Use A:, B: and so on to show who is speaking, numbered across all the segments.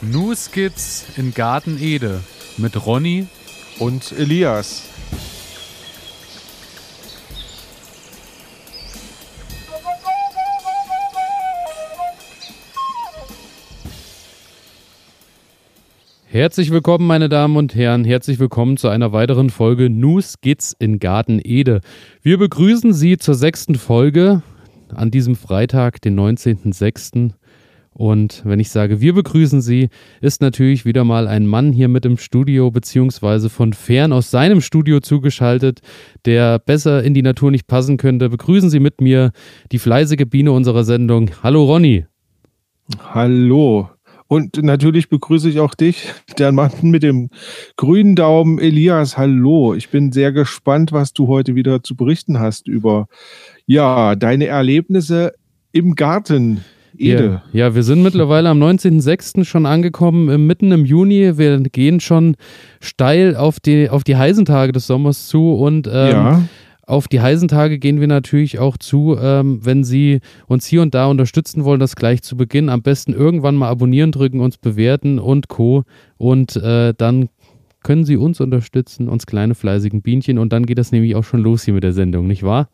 A: New Skits in Garten Ede mit Ronny
B: und Elias.
A: Herzlich willkommen, meine Damen und Herren. Herzlich willkommen zu einer weiteren Folge New Skits in Garten Ede. Wir begrüßen Sie zur sechsten Folge an diesem Freitag, den 19.06. Und wenn ich sage, wir begrüßen Sie, ist natürlich wieder mal ein Mann hier mit im Studio, beziehungsweise von fern aus seinem Studio zugeschaltet, der besser in die Natur nicht passen könnte. Begrüßen Sie mit mir die fleißige Biene unserer Sendung. Hallo Ronny.
B: Hallo. Und natürlich begrüße ich auch dich, der Mann mit dem grünen Daumen, Elias. Hallo. Ich bin sehr gespannt, was du heute wieder zu berichten hast über ja, deine Erlebnisse im Garten.
A: Ede. Ja, ja, wir sind mittlerweile am 19.06. schon angekommen, mitten im Juni. Wir gehen schon steil auf die, auf die heißen Tage des Sommers zu und ähm, ja. auf die heißen Tage gehen wir natürlich auch zu, ähm, wenn Sie uns hier und da unterstützen wollen, das gleich zu Beginn. Am besten irgendwann mal abonnieren drücken, uns bewerten und Co. Und äh, dann können Sie uns unterstützen, uns kleine fleißigen Bienchen. Und dann geht das nämlich auch schon los hier mit der Sendung, nicht wahr?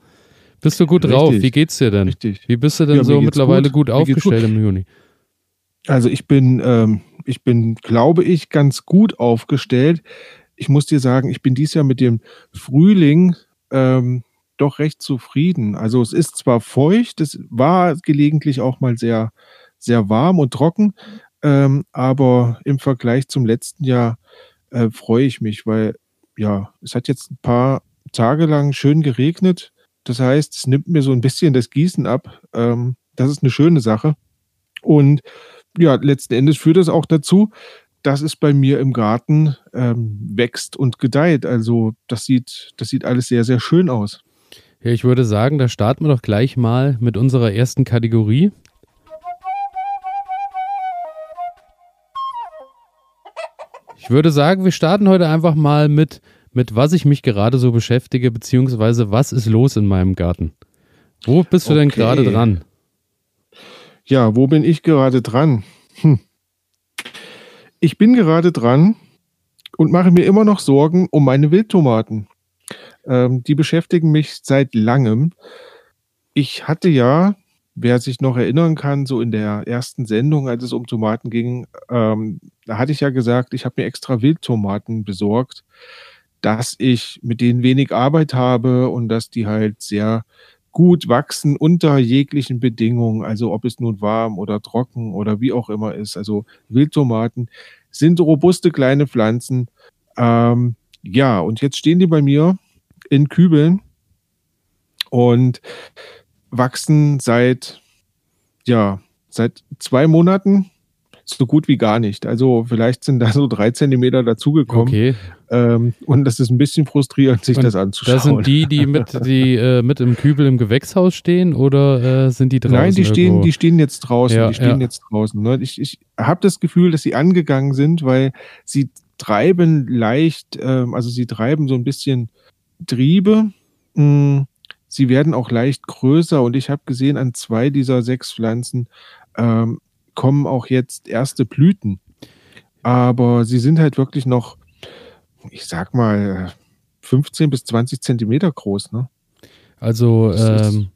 A: Bist du gut Richtig. drauf? Wie geht's dir denn? Richtig. Wie bist du denn ja, so mittlerweile gut, gut aufgestellt gut. im Juni?
B: Also ich bin, ähm, ich bin, glaube ich, ganz gut aufgestellt. Ich muss dir sagen, ich bin dieses Jahr mit dem Frühling ähm, doch recht zufrieden. Also es ist zwar feucht, es war gelegentlich auch mal sehr, sehr warm und trocken, ähm, aber im Vergleich zum letzten Jahr äh, freue ich mich, weil ja, es hat jetzt ein paar Tage lang schön geregnet. Das heißt, es nimmt mir so ein bisschen das Gießen ab. Ähm, das ist eine schöne Sache. Und ja, letzten Endes führt das auch dazu, dass es bei mir im Garten ähm, wächst und gedeiht. Also das sieht, das sieht alles sehr, sehr schön aus.
A: Ja, ich würde sagen, da starten wir doch gleich mal mit unserer ersten Kategorie. Ich würde sagen, wir starten heute einfach mal mit mit was ich mich gerade so beschäftige, beziehungsweise was ist los in meinem Garten. Wo bist du okay. denn gerade dran?
B: Ja, wo bin ich gerade dran? Hm. Ich bin gerade dran und mache mir immer noch Sorgen um meine Wildtomaten. Ähm, die beschäftigen mich seit langem. Ich hatte ja, wer sich noch erinnern kann, so in der ersten Sendung, als es um Tomaten ging, ähm, da hatte ich ja gesagt, ich habe mir extra Wildtomaten besorgt dass ich mit denen wenig Arbeit habe und dass die halt sehr gut wachsen unter jeglichen Bedingungen, also ob es nun warm oder trocken oder wie auch immer ist. Also Wildtomaten sind robuste kleine Pflanzen. Ähm, ja, und jetzt stehen die bei mir in Kübeln und wachsen seit, ja, seit zwei Monaten so gut wie gar nicht. Also vielleicht sind da so drei Zentimeter dazugekommen. Okay. Ähm, und das ist ein bisschen frustrierend, sich und das anzuschauen.
A: Das sind die, die mit, die, äh, mit im Kübel im Gewächshaus stehen oder äh, sind die draußen?
B: Nein, die stehen, die stehen jetzt draußen. Ja, die stehen ja. jetzt draußen. Ne? Ich, ich habe das Gefühl, dass sie angegangen sind, weil sie treiben leicht, ähm, also sie treiben so ein bisschen Triebe. Mh, hm, sie werden auch leicht größer und ich habe gesehen, an zwei dieser sechs Pflanzen ähm, kommen auch jetzt erste Blüten. Aber sie sind halt wirklich noch, ich sag mal, 15 bis 20 Zentimeter groß, ne?
A: Also, ähm,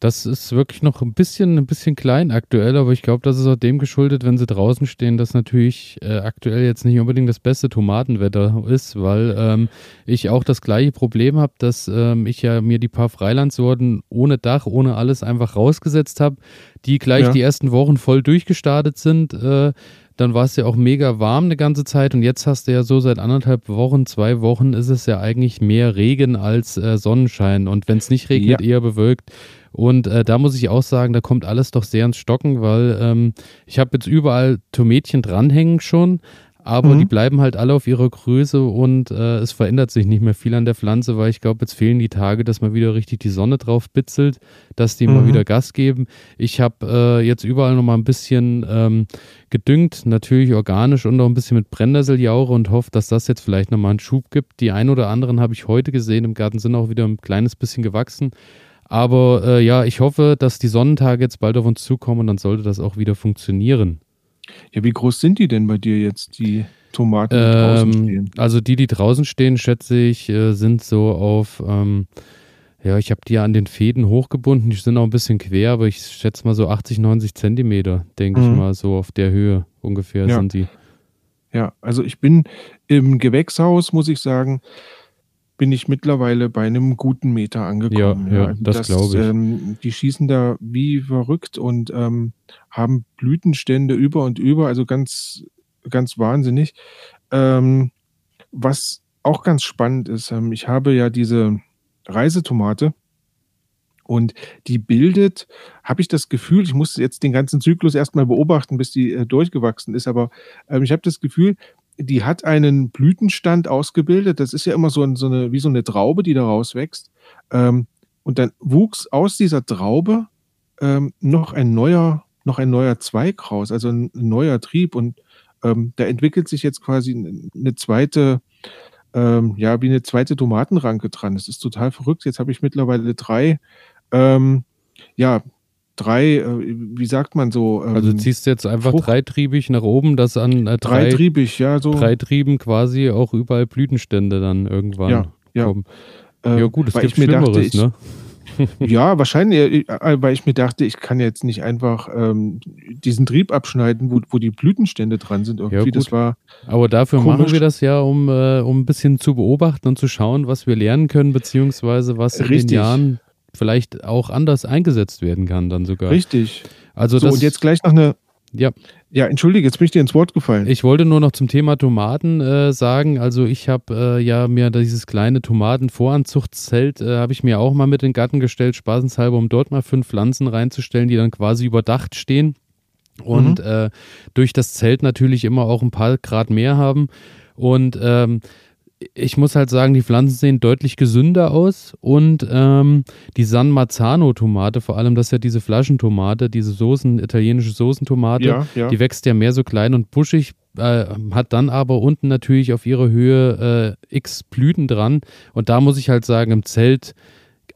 A: das ist wirklich noch ein bisschen, ein bisschen klein aktuell, aber ich glaube, das ist auch dem geschuldet, wenn sie draußen stehen, dass natürlich äh, aktuell jetzt nicht unbedingt das beste Tomatenwetter ist, weil ähm, ich auch das gleiche Problem habe, dass ähm, ich ja mir die paar Freilandsorten ohne Dach, ohne alles einfach rausgesetzt habe, die gleich ja. die ersten Wochen voll durchgestartet sind. Äh, dann war es ja auch mega warm eine ganze Zeit und jetzt hast du ja so seit anderthalb Wochen, zwei Wochen ist es ja eigentlich mehr Regen als äh, Sonnenschein und wenn es nicht regnet, ja. eher bewölkt. Und äh, da muss ich auch sagen, da kommt alles doch sehr ins Stocken, weil ähm, ich habe jetzt überall Tomätchen dranhängen schon, aber mhm. die bleiben halt alle auf ihrer Größe und äh, es verändert sich nicht mehr viel an der Pflanze, weil ich glaube, jetzt fehlen die Tage, dass man wieder richtig die Sonne drauf bitzelt, dass die mhm. mal wieder Gas geben. Ich habe äh, jetzt überall noch mal ein bisschen ähm, gedüngt, natürlich organisch und auch ein bisschen mit Brennnesseljauche und hoffe, dass das jetzt vielleicht nochmal einen Schub gibt. Die ein oder anderen habe ich heute gesehen, im Garten sind auch wieder ein kleines bisschen gewachsen. Aber äh, ja, ich hoffe, dass die Sonnentage jetzt bald auf uns zukommen und dann sollte das auch wieder funktionieren.
B: Ja, wie groß sind die denn bei dir jetzt, die Tomaten, die draußen
A: Ähm,
B: stehen?
A: also die, die draußen stehen, schätze ich, äh, sind so auf, ähm, ja, ich habe die ja an den Fäden hochgebunden, die sind auch ein bisschen quer, aber ich schätze mal so 80, 90 Zentimeter, denke ich
B: Mhm.
A: mal, so auf der Höhe ungefähr
B: Ja.
A: sind die.
B: Ja, also ich bin im Gewächshaus, muss ich sagen, bin ich mittlerweile bei einem guten Meter angekommen.
A: ja,
B: also
A: das glaub ich.
B: Ähm, die schießen da wie verrückt und ähm, haben Blütenstände über und über, also ganz, ganz wahnsinnig. Ähm, was auch ganz spannend ist, ähm, ich habe ja diese Reisetomate und die bildet, habe ich das Gefühl, ich muss jetzt den ganzen Zyklus erstmal beobachten, bis die äh, durchgewachsen ist, aber ähm, ich habe das Gefühl, die hat einen Blütenstand ausgebildet. Das ist ja immer so, ein, so eine, wie so eine Traube, die da rauswächst. Ähm, und dann wuchs aus dieser Traube ähm, noch ein neuer, noch ein neuer Zweig raus, also ein neuer Trieb. Und ähm, da entwickelt sich jetzt quasi eine zweite, ähm, ja, wie eine zweite Tomatenranke dran. Das ist total verrückt. Jetzt habe ich mittlerweile drei, ähm, ja, drei, äh, wie sagt man so? Ähm,
A: Also ziehst du jetzt einfach
B: Frucht-
A: dreitriebig nach oben, dass an äh, drei,
B: dreitriebig, ja, so.
A: drei Trieben quasi auch überall Blütenstände dann irgendwann
B: Ja, ja.
A: kommen.
B: äh,
A: Ja gut, es gibt
B: mir dachte,
A: Schlimmeres,
B: ich,
A: ne?
B: Ja, wahrscheinlich, äh, weil ich mir dachte, ich kann jetzt nicht einfach ähm, diesen Trieb abschneiden, wo, wo die Blütenstände dran sind. Irgendwie,
A: gut.
B: das war
A: Aber dafür
B: Komisch.
A: machen wir das ja, um, äh, um ein bisschen zu beobachten und zu schauen, was wir lernen können, beziehungsweise was in
B: Richtig.
A: den Jahren vielleicht auch anders eingesetzt werden kann dann sogar.
B: richtig.
A: Also
B: So,
A: das,
B: und jetzt gleich noch eine.
A: ja,
B: Ja, entschuldige, jetzt bin ich dir ins Wort gefallen.
A: ich wollte nur noch zum Thema Tomaten äh, sagen, also ich habe äh, ja mir dieses kleine Tomatenvoranzuchtszelt, äh, habe ich mir auch mal mit in den Garten gestellt, spaßenshalber, um dort mal fünf Pflanzen reinzustellen, die dann quasi überdacht stehen und äh, durch das Zelt natürlich immer auch ein paar Grad mehr haben. Und ähm, ich muss halt sagen, die Pflanzen sehen deutlich gesünder aus und ähm, die San Marzano Tomate, vor allem das ist ja diese Flaschentomate, diese Soßen, italienische Soßentomate,
B: ja, ja.
A: die wächst ja mehr so klein und buschig, äh, hat dann aber unten natürlich auf ihrer Höhe äh, x Blüten dran. Und da muss ich halt sagen, im Zelt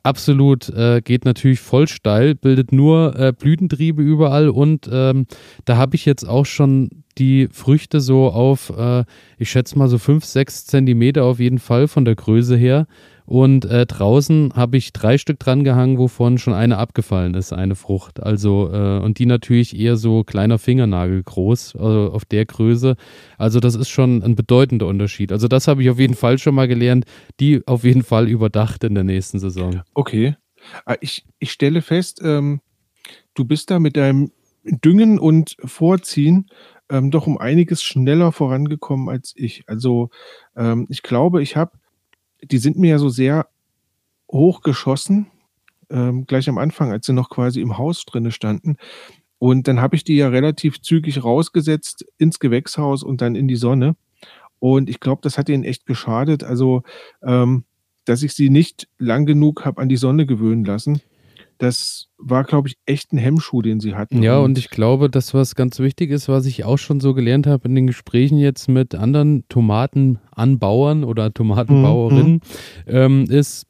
A: absolut äh, geht natürlich voll steil, bildet nur äh, Blütentriebe überall und ähm, da habe ich jetzt auch schon die Früchte so auf, äh, ich schätze mal so 5, 6 Zentimeter auf jeden Fall von der Größe her. Und äh, draußen habe ich drei Stück dran gehangen, wovon schon eine abgefallen ist, eine Frucht. Also, äh, und die natürlich eher so kleiner Fingernagel groß, also auf der Größe. Also, das ist schon ein bedeutender Unterschied. Also, das habe ich auf jeden Fall schon mal gelernt. Die auf jeden Fall überdacht in der nächsten Saison.
B: Okay. Ah, Ich, ich stelle fest, ähm, du bist da mit deinem Düngen und Vorziehen ähm, doch um einiges schneller vorangekommen als ich. Also ähm, ich glaube, ich habe, die sind mir ja so sehr hochgeschossen, ähm, gleich am Anfang, als sie noch quasi im Haus drinne standen. Und dann habe ich die ja relativ zügig rausgesetzt ins Gewächshaus und dann in die Sonne. Und ich glaube, das hat ihnen echt geschadet. Also, ähm, dass ich sie nicht lang genug habe an die Sonne gewöhnen lassen. Das war, glaube ich, echt ein Hemmschuh, den sie hatten.
A: Ja, und ich glaube, das, was ganz wichtig ist, was ich auch schon so gelernt habe in den Gesprächen jetzt mit anderen Tomatenanbauern oder Tomatenbauerinnen, ähm, ist,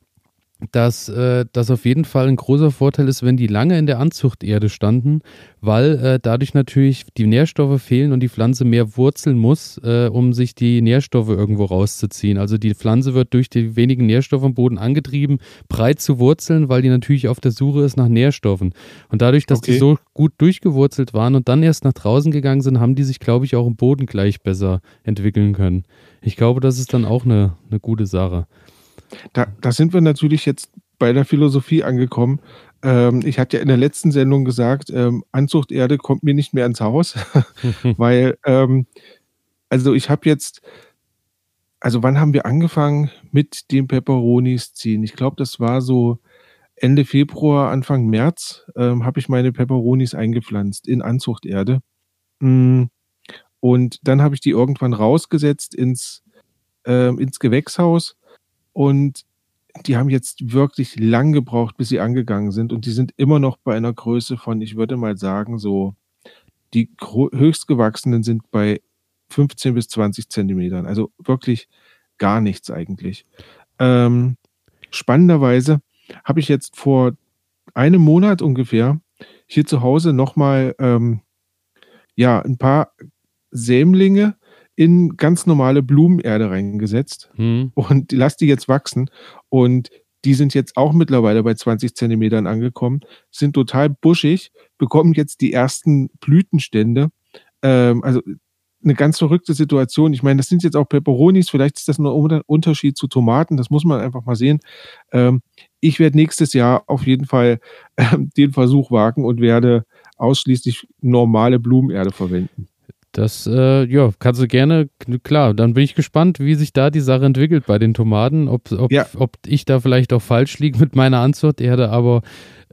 A: dass äh, das auf jeden Fall ein großer Vorteil ist, wenn die lange in der Anzuchterde standen, weil äh, dadurch natürlich die Nährstoffe fehlen und die Pflanze mehr wurzeln muss, äh, um sich die Nährstoffe irgendwo rauszuziehen. Also die Pflanze wird durch die wenigen Nährstoffe im Boden angetrieben, breit zu wurzeln, weil die natürlich auf der Suche ist nach Nährstoffen. Und dadurch, dass die
B: Okay.
A: so gut durchgewurzelt waren und dann erst nach draußen gegangen sind, haben die sich, glaube ich, auch im Boden gleich besser entwickeln können. Ich glaube, das ist dann auch eine, eine gute Sache.
B: Da, da sind wir natürlich jetzt bei der Philosophie angekommen. Ähm, ich hatte ja in der letzten Sendung gesagt, ähm, Anzuchterde kommt mir nicht mehr ins Haus, weil, ähm, also ich habe jetzt, also wann haben wir angefangen mit den Peperonis ziehen? Ich glaube, das war so Ende Februar, Anfang März, ähm, habe ich meine Peperonis eingepflanzt in Anzuchterde. Mm, Und dann habe ich die irgendwann rausgesetzt ins, ähm, ins Gewächshaus und die haben jetzt wirklich lang gebraucht, bis sie angegangen sind. Und die sind immer noch bei einer Größe von, ich würde mal sagen, so, die höchstgewachsenen sind bei 15 bis 20 Zentimetern. Also wirklich gar nichts eigentlich. Ähm, spannenderweise habe ich jetzt vor einem Monat ungefähr hier zu Hause nochmal ähm, ja, ein paar Sämlinge in ganz normale Blumenerde reingesetzt
A: Hm.
B: und lass die jetzt wachsen. Und die sind jetzt auch mittlerweile bei 20 Zentimetern angekommen, sind total buschig, bekommen jetzt die ersten Blütenstände. Ähm, also eine ganz verrückte Situation. Ich meine, das sind jetzt auch Peperonis, vielleicht ist das ein Un- Unterschied zu Tomaten, das muss man einfach mal sehen. Ähm, ich werde nächstes Jahr auf jeden Fall ähm, den Versuch wagen und werde ausschließlich normale Blumenerde verwenden.
A: Das, äh, ja, kannst du gerne, klar, dann bin ich gespannt, wie sich da die Sache entwickelt bei den Tomaten, ob, ob,
B: Ja.
A: ob ich da vielleicht auch falsch liege mit meiner Anzuchterde, aber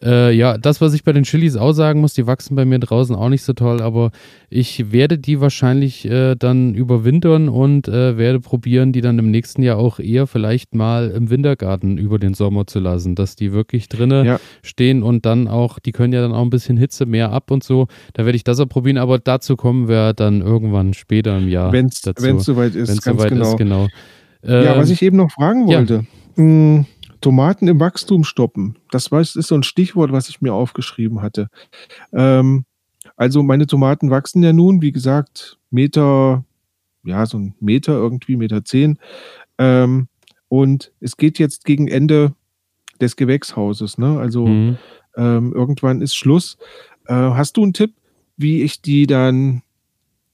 A: äh, ja, das, was ich bei den Chilis auch sagen muss, die wachsen bei mir draußen auch nicht so toll, aber ich werde die wahrscheinlich äh, dann überwintern und äh, werde probieren, die dann im nächsten Jahr auch eher vielleicht mal im Wintergarten über den Sommer zu lassen, dass die wirklich drinnen
B: Ja.
A: stehen und dann auch, die können ja dann auch ein bisschen Hitze mehr ab und so. Da werde ich das auch probieren, aber dazu kommen wir dann irgendwann später im Jahr.
B: Wenn es soweit ist,
A: Wenn es
B: ganz
A: soweit
B: genau.
A: ist, genau.
B: Ja,
A: Ähm,
B: was ich eben noch fragen
A: ja.
B: wollte. Mh, Tomaten im Wachstum stoppen. Das ist so ein Stichwort, was ich mir aufgeschrieben hatte. Ähm, also meine Tomaten wachsen ja nun, wie gesagt, Meter, ja, so ein Meter irgendwie, Meter zehn. Ähm, und es geht jetzt gegen Ende des Gewächshauses. Ne? Also
A: mhm.
B: ähm, irgendwann ist Schluss. Äh, hast du einen Tipp, wie ich die dann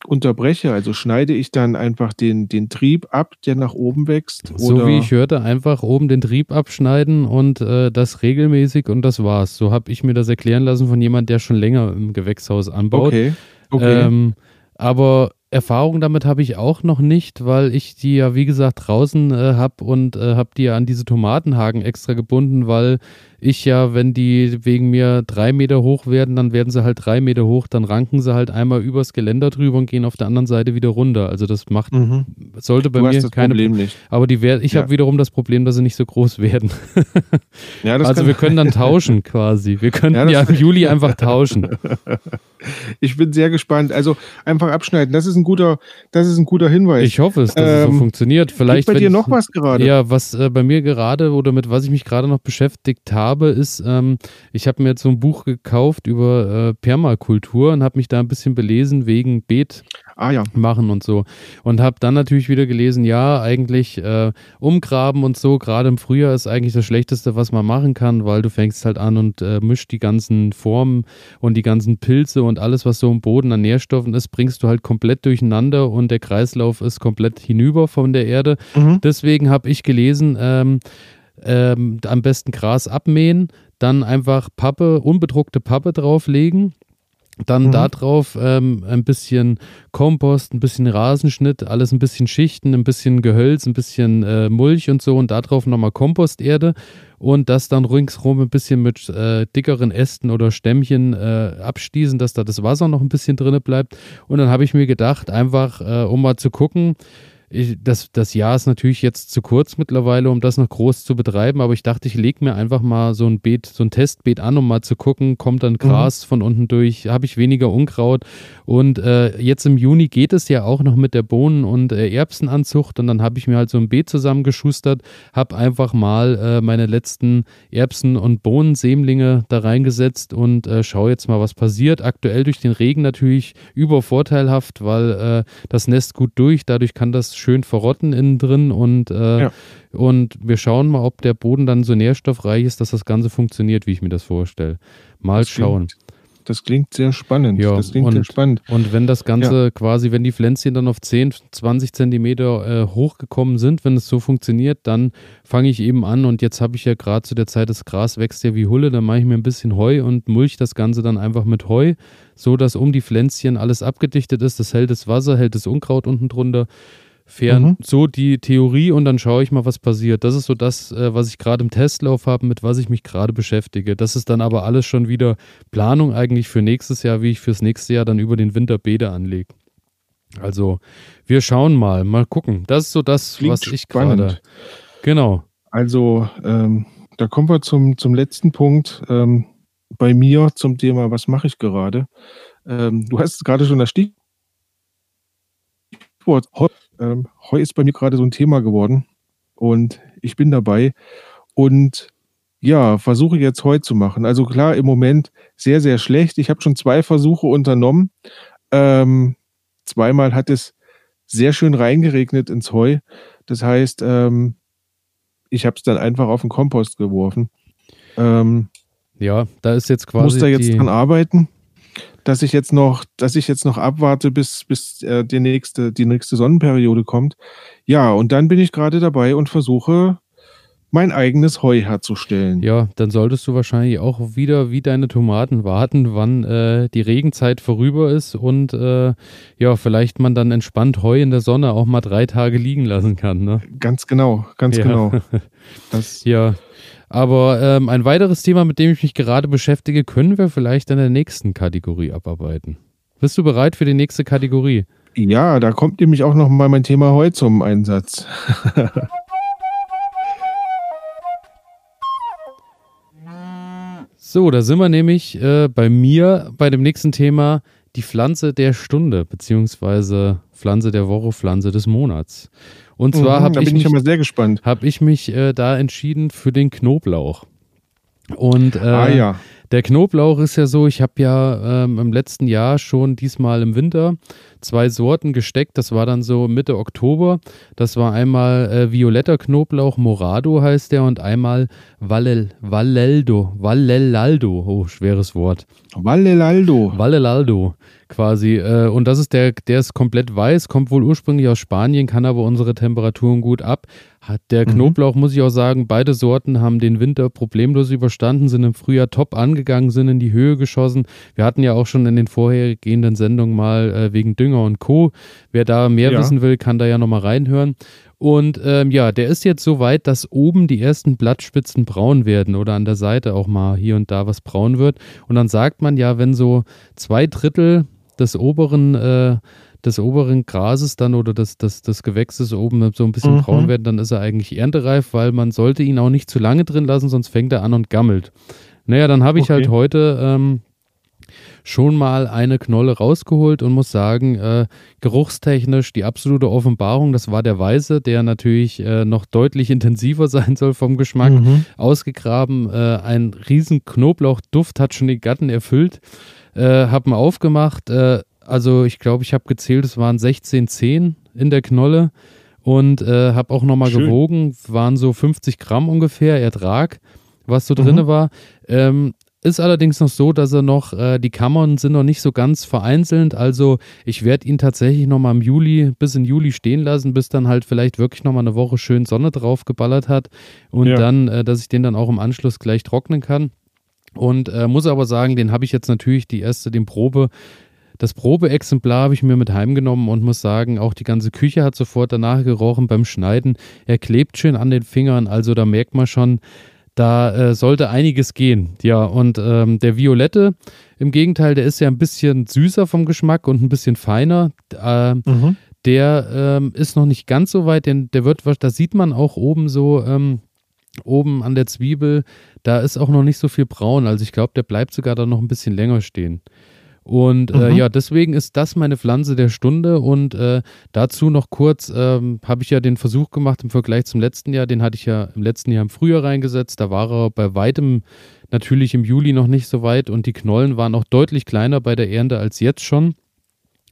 B: unterbreche? Also schneide ich dann einfach den, den Trieb ab, der nach oben wächst?
A: So wie ich hörte, einfach oben den Trieb abschneiden und äh, das regelmäßig und das war's. So habe ich mir das erklären lassen von jemand, der schon länger im Gewächshaus anbaut.
B: Okay. okay.
A: Ähm, aber Erfahrung damit habe ich auch noch nicht, weil ich die ja, wie gesagt, draußen äh, habe und äh, habe die ja an diese Tomatenhaken extra gebunden, weil ich ja, wenn die wegen mir drei Meter hoch werden, dann werden sie halt drei Meter hoch, dann ranken sie halt einmal übers Geländer drüber und gehen auf der anderen Seite wieder runter. Also das macht,
B: mhm.
A: sollte bei
B: Du
A: mir
B: hast das
A: keine
B: Problem nicht.
A: aber die wer ich
B: Ja.
A: habe wiederum das Problem, dass sie nicht so groß werden.
B: Ja,
A: also wir können dann tauschen quasi. Wir könnten
B: Ja,
A: ja, im Juli einfach tauschen.
B: ich bin sehr gespannt. Also einfach abschneiden. Das ist ein guter, das ist ein guter Hinweis.
A: Ich hoffe es, dass es so
B: Ähm,
A: funktioniert. Vielleicht
B: bei dir noch was gerade?
A: Ja, was äh, bei mir gerade oder mit was ich mich gerade noch beschäftigt habe, ist, ähm, ich habe mir jetzt so ein Buch gekauft über äh, Permakultur und habe mich da ein bisschen belesen wegen Beet
B: Ah ja.
A: machen und so. Und habe dann natürlich wieder gelesen, ja, eigentlich äh, umgraben und so, gerade im Frühjahr ist eigentlich das Schlechteste, was man machen kann, weil du fängst halt an und äh, mischt die ganzen Formen und die ganzen Pilze und alles, was so im Boden an Nährstoffen ist, bringst du halt komplett durcheinander und der Kreislauf ist komplett hinüber von der Erde.
B: Mhm.
A: Deswegen habe ich gelesen, ähm, ähm, am besten Gras abmähen, dann einfach Pappe, unbedruckte Pappe drauflegen, dann
B: Mhm.
A: da drauf ähm, ein bisschen Kompost, ein bisschen Rasenschnitt, alles ein bisschen Schichten, ein bisschen Gehölz, ein bisschen äh, Mulch und so und da drauf nochmal Komposterde und das dann ringsrum ein bisschen mit äh, dickeren Ästen oder Stämmchen äh, abschließen, dass da das Wasser noch ein bisschen drinne bleibt. Und dann habe ich mir gedacht, einfach äh, um mal zu gucken, ich, das, das Jahr ist natürlich jetzt zu kurz mittlerweile, um das noch groß zu betreiben, aber ich dachte, ich lege mir einfach mal so ein Beet, so ein Testbeet an, um mal zu gucken, kommt dann Gras von unten durch, habe ich weniger Unkraut. Und äh, jetzt im Juni geht es ja auch noch mit der Bohnen- und äh, Erbsenanzucht und dann habe ich mir halt so ein Beet zusammengeschustert, habe einfach mal äh, meine letzten Erbsen- und Bohnensämlinge da reingesetzt und äh, schaue jetzt mal, was passiert. Aktuell durch den Regen natürlich übervorteilhaft, weil äh, das Nest gut durch, dadurch kann das schön verrotten innen drin und, äh,
B: Ja.
A: und wir schauen mal, ob der Boden dann so nährstoffreich ist, dass das Ganze funktioniert, wie ich mir das vorstelle. Mal
B: Das
A: schauen.
B: Das klingt sehr spannend.
A: Ja,
B: das klingt
A: und-
B: sehr spannend.
A: Und wenn das Ganze quasi, wenn die Pflänzchen dann auf 10, 20 Zentimeter äh, hochgekommen sind, wenn es so funktioniert, dann fange ich eben an und jetzt habe ich ja gerade zu der Zeit, das Gras wächst ja wie Hulle, dann mache ich mir ein bisschen Heu und mulch das Ganze dann einfach mit Heu, so dass um die Pflänzchen alles abgedichtet ist, das hält das Wasser, hält das Unkraut unten drunter. Fern,
B: Mhm.
A: so die Theorie und dann schaue ich mal, was passiert. Das ist so das, äh, was ich gerade im Testlauf habe, mit was ich mich gerade beschäftige. Das ist dann aber alles schon wieder Planung eigentlich für nächstes Jahr, wie ich fürs nächste Jahr dann über den Winter Bäder anlege. Also, wir schauen mal, mal gucken. Das ist so das,
B: Klingt
A: was ich gerade. Genau.
B: Also, ähm, da kommen wir zum, zum letzten Punkt. Ähm, bei mir zum Thema, was mache ich gerade? Ähm, du hast gerade schon das Stichwort. Ähm, Heu ist bei mir gerade so ein Thema geworden und ich bin dabei und ja, versuche jetzt Heu zu machen. Also klar, im Moment sehr, sehr schlecht. Ich habe schon zwei Versuche unternommen. Ähm, zweimal hat es sehr schön reingeregnet ins Heu. Das heißt, ähm, ich habe es dann einfach auf den Kompost geworfen. Ähm,
A: ja, da ist jetzt quasi.
B: Muss da jetzt dran arbeiten, dass ich jetzt noch, dass ich jetzt noch abwarte, bis, bis äh, die, nächste, die nächste Sonnenperiode kommt. Ja, und dann bin ich gerade dabei und versuche mein eigenes Heu herzustellen.
A: Ja, dann solltest du wahrscheinlich auch wieder wie deine Tomaten warten, wann äh, die Regenzeit vorüber ist und äh, ja, vielleicht man dann entspannt Heu in der Sonne auch mal drei Tage liegen lassen kann. Ne?
B: Ganz genau, ganz
A: ja.
B: genau.
A: Das ja, aber ähm, ein weiteres Thema, mit dem ich mich gerade beschäftige, können wir vielleicht in der nächsten Kategorie abarbeiten. Bist du bereit für die nächste Kategorie?
B: Ja, da kommt nämlich auch noch mal mein Thema Heu zum Einsatz.
A: So, da sind wir nämlich äh, bei mir bei dem nächsten Thema die Pflanze der Stunde, beziehungsweise Pflanze der Woche, Pflanze des Monats. Und zwar mhm, habe ich,
B: ich, mich,
A: hab ich mich äh, da entschieden für den Knoblauch. Und äh,
B: ah, ja.
A: Der Knoblauch ist ja so, ich habe ja ähm, im letzten Jahr schon diesmal im Winter zwei Sorten gesteckt. Das war dann so Mitte Oktober. Das war einmal äh, violetter Knoblauch, Morado heißt der, und einmal Vallel, Valleldo, Vallelaldo. Oh, schweres Wort.
B: Vallelaldo.
A: Vallelaldo quasi. Äh, und das ist der, der ist komplett weiß, kommt wohl ursprünglich aus Spanien, kann aber unsere Temperaturen gut ab. Hat der mhm. Knoblauch, muss ich auch sagen, beide Sorten haben den Winter problemlos überstanden, sind im Frühjahr top angegangen, sind in die Höhe geschossen. Wir hatten ja auch schon in den vorhergehenden Sendungen mal äh, wegen Dünger und Co. Wer da mehr ja. wissen will, kann da ja nochmal reinhören. Und ähm, ja, der ist jetzt so weit, dass oben die ersten Blattspitzen braun werden oder an der Seite auch mal hier und da was braun wird. Und dann sagt man ja, wenn so zwei Drittel des oberen äh, des oberen Grases dann oder des, des, des Gewächses oben so ein bisschen mhm. braun werden, dann ist er eigentlich erntereif, weil man sollte ihn auch nicht zu lange drin lassen, sonst fängt er an und gammelt. Naja, dann habe ich okay. halt heute ähm, schon mal eine Knolle rausgeholt und muss sagen, äh, geruchstechnisch die absolute Offenbarung. Das war der Weiße, der natürlich äh, noch deutlich intensiver sein soll vom Geschmack. Mhm. Ausgegraben, äh, ein riesen Knoblauchduft hat schon die Gatten erfüllt. Äh, hab ihn aufgemacht, äh, also ich glaube, ich habe gezählt, es waren 16 Zehen in der Knolle und äh, habe auch nochmal gewogen, waren so 50 Gramm ungefähr Ertrag, was so mhm. drin war. Ähm, ist allerdings noch so, dass er noch, äh, die Kammern sind noch nicht so ganz vereinzelt. Also ich werde ihn tatsächlich nochmal im Juli, bis in Juli stehen lassen, bis dann halt vielleicht wirklich nochmal eine Woche schön Sonne drauf geballert hat. Und ja. dann, äh, dass ich den dann auch im Anschluss gleich trocknen kann. Und äh, muss aber sagen, den habe ich jetzt natürlich die erste, den Probe, das Probeexemplar habe ich mir mit heimgenommen und muss sagen, auch die ganze Küche hat sofort danach gerochen beim Schneiden. Er klebt schön an den Fingern, also da merkt man schon, da äh, sollte einiges gehen. Ja, und ähm, der Violette, im Gegenteil, der ist ja ein bisschen süßer vom Geschmack und ein bisschen feiner. Äh, mhm. Der ähm, ist noch nicht ganz so weit, denn der wird, da sieht man auch oben so, ähm, oben an der Zwiebel, da ist auch noch nicht so viel braun. Also ich glaube, der bleibt sogar da noch ein bisschen länger stehen. Und äh, mhm. ja, deswegen ist das meine Pflanze der Stunde. Und äh, dazu noch kurz, ähm, habe ich ja den Versuch gemacht im Vergleich zum letzten Jahr. Den hatte ich ja im letzten Jahr im Frühjahr reingesetzt. Da war er bei weitem natürlich im Juli noch nicht so weit und die Knollen waren auch deutlich kleiner bei der Ernte als jetzt schon.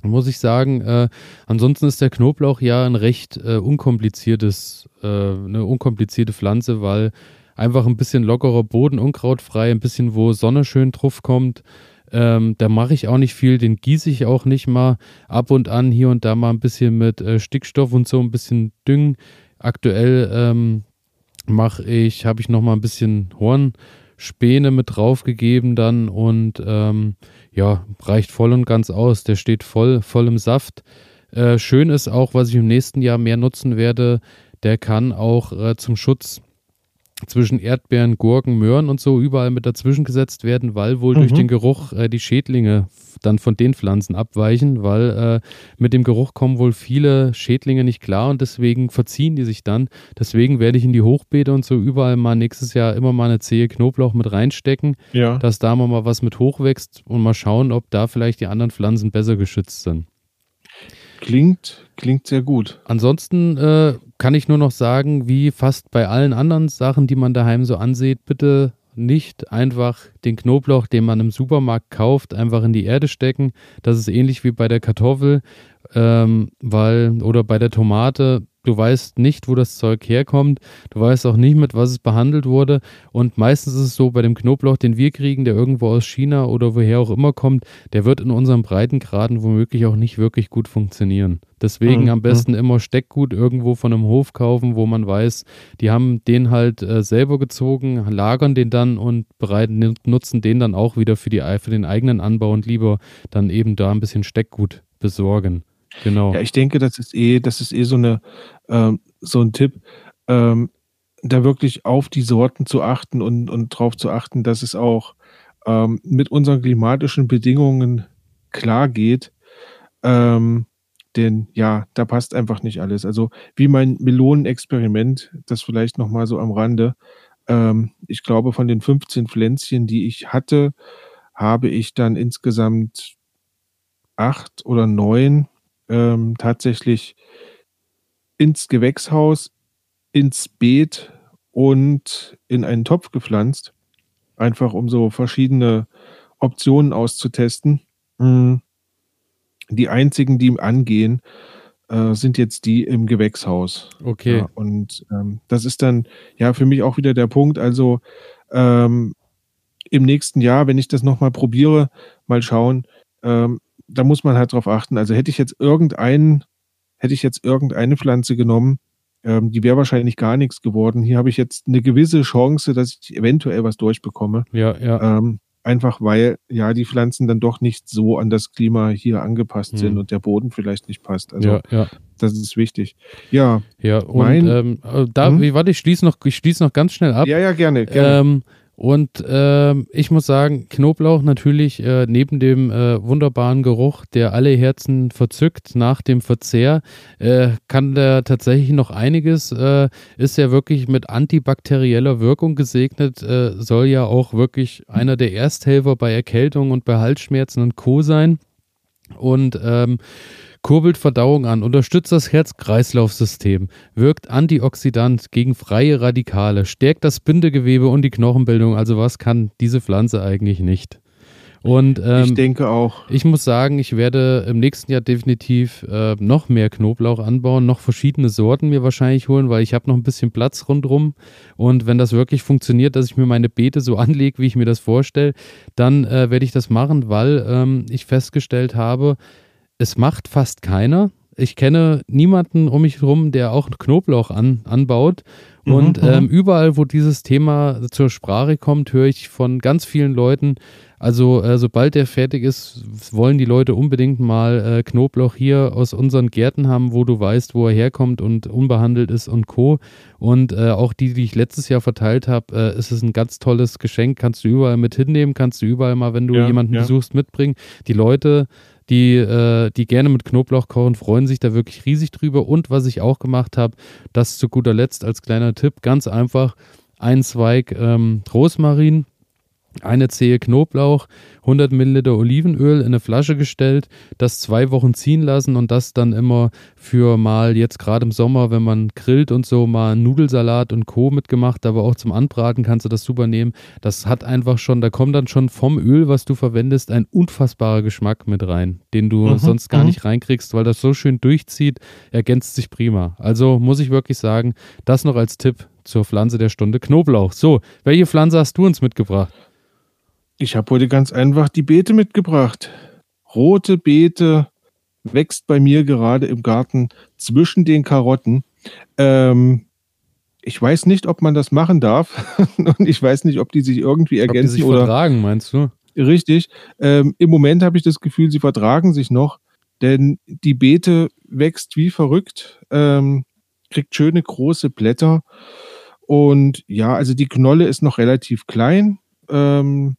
A: Muss ich sagen, äh, ansonsten ist der Knoblauch ja ein recht äh, unkompliziertes, äh, eine unkomplizierte Pflanze, weil einfach ein bisschen lockerer Boden, unkrautfrei, ein bisschen, wo Sonne schön drauf kommt. Ähm, da mache ich auch nicht viel, den gieße ich auch nicht mal ab und an hier und da mal ein bisschen mit äh, Stickstoff und so ein bisschen Düngen. Aktuell ähm, mache ich, habe ich noch mal ein bisschen Hornspäne mit draufgegeben dann und ähm, ja, reicht voll und ganz aus. Der steht voll, voll im Saft. Äh, schön ist auch, was ich im nächsten Jahr mehr nutzen werde, der kann auch äh, zum Schutz zwischen Erdbeeren, Gurken, Möhren und so überall mit dazwischen gesetzt werden, weil wohl mhm. durch den Geruch äh, die Schädlinge dann von den Pflanzen abweichen, weil äh, mit dem Geruch kommen wohl viele Schädlinge nicht klar und deswegen verziehen die sich dann. Deswegen werde ich in die Hochbeete und so überall mal nächstes Jahr immer mal eine Zehe Knoblauch mit reinstecken, ja. dass da mal was mit hochwächst und mal schauen, ob da vielleicht die anderen Pflanzen besser geschützt sind.
B: Klingt, klingt sehr gut.
A: Ansonsten äh, kann ich nur noch sagen, wie fast bei allen anderen Sachen, die man daheim so ansieht, bitte nicht einfach den Knoblauch, den man im Supermarkt kauft, einfach in die Erde stecken. Das ist ähnlich wie bei der Kartoffel, ähm, weil oder bei der Tomate du weißt nicht, wo das Zeug herkommt, du weißt auch nicht, mit was es behandelt wurde. Und meistens ist es so, bei dem Knoblauch, den wir kriegen, der irgendwo aus China oder woher auch immer kommt, der wird in unseren Breitengraden womöglich auch nicht wirklich gut funktionieren. Deswegen mhm. am besten immer Steckgut irgendwo von einem Hof kaufen, wo man weiß, die haben den halt äh, selber gezogen, lagern den dann und bereiten, nutzen den dann auch wieder für, die, für den eigenen Anbau und lieber dann eben da ein bisschen Steckgut besorgen. Genau.
B: Ja, ich denke, das ist eh, das ist eh so eine, ähm, so ein Tipp, ähm, da wirklich auf die Sorten zu achten und, und darauf zu achten, dass es auch ähm, mit unseren klimatischen Bedingungen klar geht. Ähm, denn ja, da passt einfach nicht alles. Also wie mein Melonenexperiment, das vielleicht nochmal so am Rande. Ähm, ich glaube, von den 15 Pflänzchen, die ich hatte, habe ich dann insgesamt acht oder neun ähm, tatsächlich ins Gewächshaus, ins Beet und in einen Topf gepflanzt. Einfach um so verschiedene Optionen auszutesten. Hm. Die einzigen, die ihm angehen, äh, sind jetzt die im Gewächshaus.
A: Okay. Ja,
B: und ähm, das ist dann ja für mich auch wieder der Punkt. Also ähm, im nächsten Jahr, wenn ich das nochmal probiere, mal schauen, ähm, da muss man halt drauf achten. Also hätte ich jetzt irgendeinen, hätte ich jetzt irgendeine Pflanze genommen, ähm, die wäre wahrscheinlich gar nichts geworden. Hier habe ich jetzt eine gewisse Chance, dass ich eventuell was durchbekomme.
A: Ja, ja.
B: Ähm, einfach weil ja die Pflanzen dann doch nicht so an das Klima hier angepasst hm. sind und der Boden vielleicht nicht passt. Also
A: ja, ja.
B: das ist wichtig. Ja.
A: Ja, und mein, ähm, äh, da, hm? warte, ich schließe noch, ich schließe noch ganz schnell ab.
B: Ja, ja, gerne. gerne.
A: Ähm, und äh, ich muss sagen, Knoblauch natürlich äh, neben dem äh, wunderbaren Geruch, der alle Herzen verzückt nach dem Verzehr, äh, kann der tatsächlich noch einiges, äh, ist ja wirklich mit antibakterieller Wirkung gesegnet, äh, soll ja auch wirklich einer der Ersthelfer bei Erkältung und bei Halsschmerzen und Co. sein. Und ähm, kurbelt Verdauung an, unterstützt das Herz-Kreislauf-System, wirkt antioxidant gegen freie Radikale, stärkt das Bindegewebe und die Knochenbildung. Also was kann diese Pflanze eigentlich nicht? Und ähm,
B: ich denke auch.
A: Ich muss sagen, ich werde im nächsten Jahr definitiv äh, noch mehr Knoblauch anbauen, noch verschiedene Sorten mir wahrscheinlich holen, weil ich habe noch ein bisschen Platz rundherum. Und wenn das wirklich funktioniert, dass ich mir meine Beete so anlege, wie ich mir das vorstelle, dann äh, werde ich das machen, weil ähm, ich festgestellt habe, es macht fast keiner. Ich kenne niemanden um mich herum, der auch Knoblauch an, anbaut. Mhm, und mhm, ähm, überall, wo dieses Thema zur Sprache kommt, höre ich von ganz vielen Leuten, also äh, sobald der fertig ist, wollen die Leute unbedingt mal äh, Knoblauch hier aus unseren Gärten haben, wo du weißt, wo er herkommt und unbehandelt ist und Co. Und äh, auch die, die ich letztes Jahr verteilt habe, äh, ist es ein ganz tolles Geschenk, kannst du überall mit hinnehmen, kannst du überall mal, wenn du ja, jemanden ja. besuchst, mitbringen. Die Leute die, äh, die gerne mit Knoblauch kochen, freuen sich da wirklich riesig drüber. Und was ich auch gemacht habe, das zu guter Letzt als kleiner Tipp, ganz einfach, ein Zweig ähm, Rosmarin, eine Zehe Knoblauch, 100 Milliliter Olivenöl in eine Flasche gestellt, das zwei Wochen ziehen lassen und das dann immer für mal jetzt gerade im Sommer, wenn man grillt und so, mal Nudelsalat und Co. mitgemacht, aber auch zum Anbraten kannst du das super nehmen. Das hat einfach schon, da kommt dann schon vom Öl, was du verwendest, ein unfassbarer Geschmack mit rein, den du mhm, sonst gar mhm. nicht reinkriegst, weil das so schön durchzieht, ergänzt sich prima. Also muss ich wirklich sagen, das noch als Tipp zur Pflanze der Stunde Knoblauch. So, welche Pflanze hast du uns mitgebracht?
B: Ich habe heute ganz einfach die Beete mitgebracht. Rote Beete wächst bei mir gerade im Garten zwischen den Karotten. Ähm, ich weiß nicht, ob man das machen darf. Und ich weiß nicht, ob die sich irgendwie ergänzen ob die sich oder.
A: vertragen, meinst du?
B: Richtig. Ähm, Im Moment habe ich das Gefühl, sie vertragen sich noch, denn die Beete wächst wie verrückt, ähm, kriegt schöne große Blätter. Und ja, also die Knolle ist noch relativ klein. Ähm,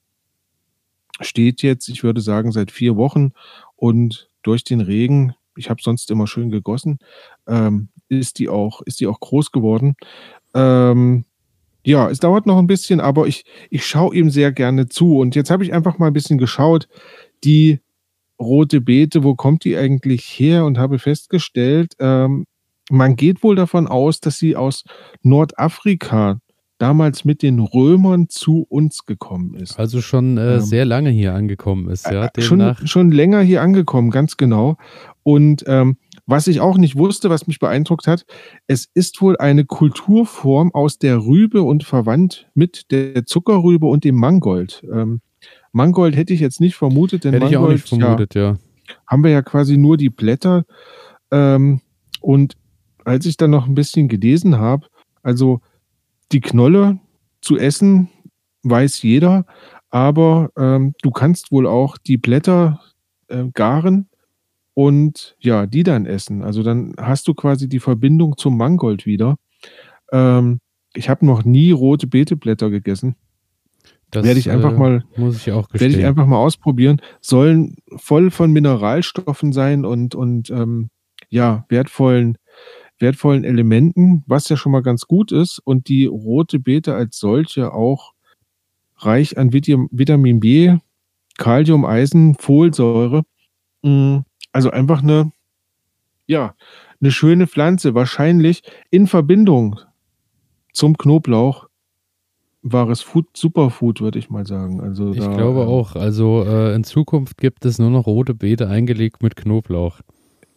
B: steht jetzt, ich würde sagen, seit vier Wochen und durch den Regen, ich habe sonst immer schön gegossen, ähm, ist die auch, ist die auch groß geworden. Ähm, ja, es dauert noch ein bisschen, aber ich, ich schaue ihm sehr gerne zu. Und jetzt habe ich einfach mal ein bisschen geschaut, die rote Beete, wo kommt die eigentlich her? Und habe festgestellt, ähm, man geht wohl davon aus, dass sie aus Nordafrika damals mit den Römern zu uns gekommen ist.
A: Also schon äh, ähm, sehr lange hier angekommen ist, ja.
B: Äh, schon, schon länger hier angekommen, ganz genau. Und ähm, was ich auch nicht wusste, was mich beeindruckt hat, es ist wohl eine Kulturform aus der Rübe und verwandt mit der Zuckerrübe und dem Mangold. Ähm, Mangold hätte ich jetzt nicht vermutet, denn
A: hätte
B: Mangold,
A: ich auch nicht vermutet, ja, ja.
B: Haben wir ja quasi nur die Blätter. Ähm, und als ich dann noch ein bisschen gelesen habe, also die Knolle zu essen, weiß jeder, aber ähm, du kannst wohl auch die Blätter äh, garen und ja, die dann essen. Also dann hast du quasi die Verbindung zum Mangold wieder. Ähm, ich habe noch nie rote Beeteblätter gegessen. Das werde ich einfach äh, mal,
A: muss ich auch
B: werde ich einfach mal ausprobieren. Sollen voll von Mineralstoffen sein und und ähm, ja wertvollen wertvollen Elementen, was ja schon mal ganz gut ist und die rote Beete als solche auch reich an Vitamin B, Kalium, Eisen, Folsäure. Mm, also einfach eine, ja, eine schöne Pflanze. Wahrscheinlich in Verbindung zum Knoblauch wahres Food, Superfood, würde ich mal sagen. Also
A: ich da, glaube ähm, auch. Also äh, in Zukunft gibt es nur noch rote Beete eingelegt mit Knoblauch.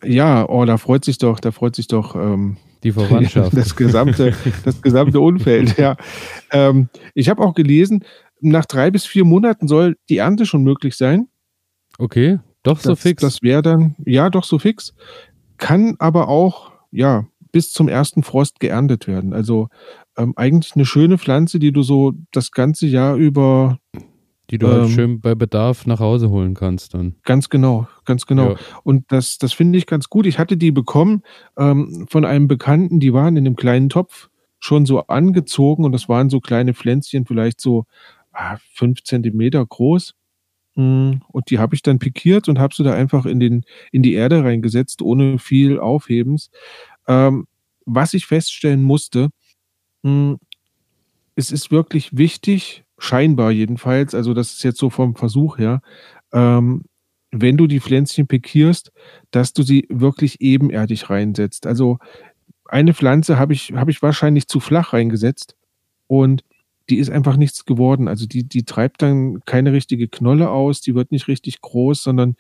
B: Ja, oh, da freut sich doch, da freut sich doch ähm,
A: die Verwandtschaft.
B: das gesamte, das gesamte Umfeld, ja. Ähm, ich habe auch gelesen, nach drei bis vier Monaten soll die Ernte schon möglich sein.
A: Okay, doch so
B: das,
A: fix.
B: Das wäre dann, ja, doch so fix. Kann aber auch, ja, bis zum ersten Frost geerntet werden. Also ähm, eigentlich eine schöne Pflanze, die du so das ganze Jahr über
A: die du halt ähm, halt schön bei Bedarf nach Hause holen kannst dann.
B: Ganz genau, ganz genau. Ja. Und das, das finde ich ganz gut. Ich hatte die bekommen ähm, von einem Bekannten, die waren in einem kleinen Topf schon so angezogen und das waren so kleine Pflänzchen, vielleicht so ah, fünf Zentimeter groß. Mm, und die habe ich dann pikiert und habe sie da einfach in, den, in die Erde reingesetzt, ohne viel Aufhebens. Ähm, was ich feststellen musste, mh, mm, es ist wirklich wichtig, scheinbar jedenfalls, also das ist jetzt so vom Versuch her, ähm, wenn du die Pflänzchen pikierst, dass du sie wirklich ebenerdig reinsetzt. Also eine Pflanze habe ich, hab ich wahrscheinlich zu flach reingesetzt und die ist einfach nichts geworden. Also die, die treibt dann keine richtige Knolle aus, die wird nicht richtig groß, sondern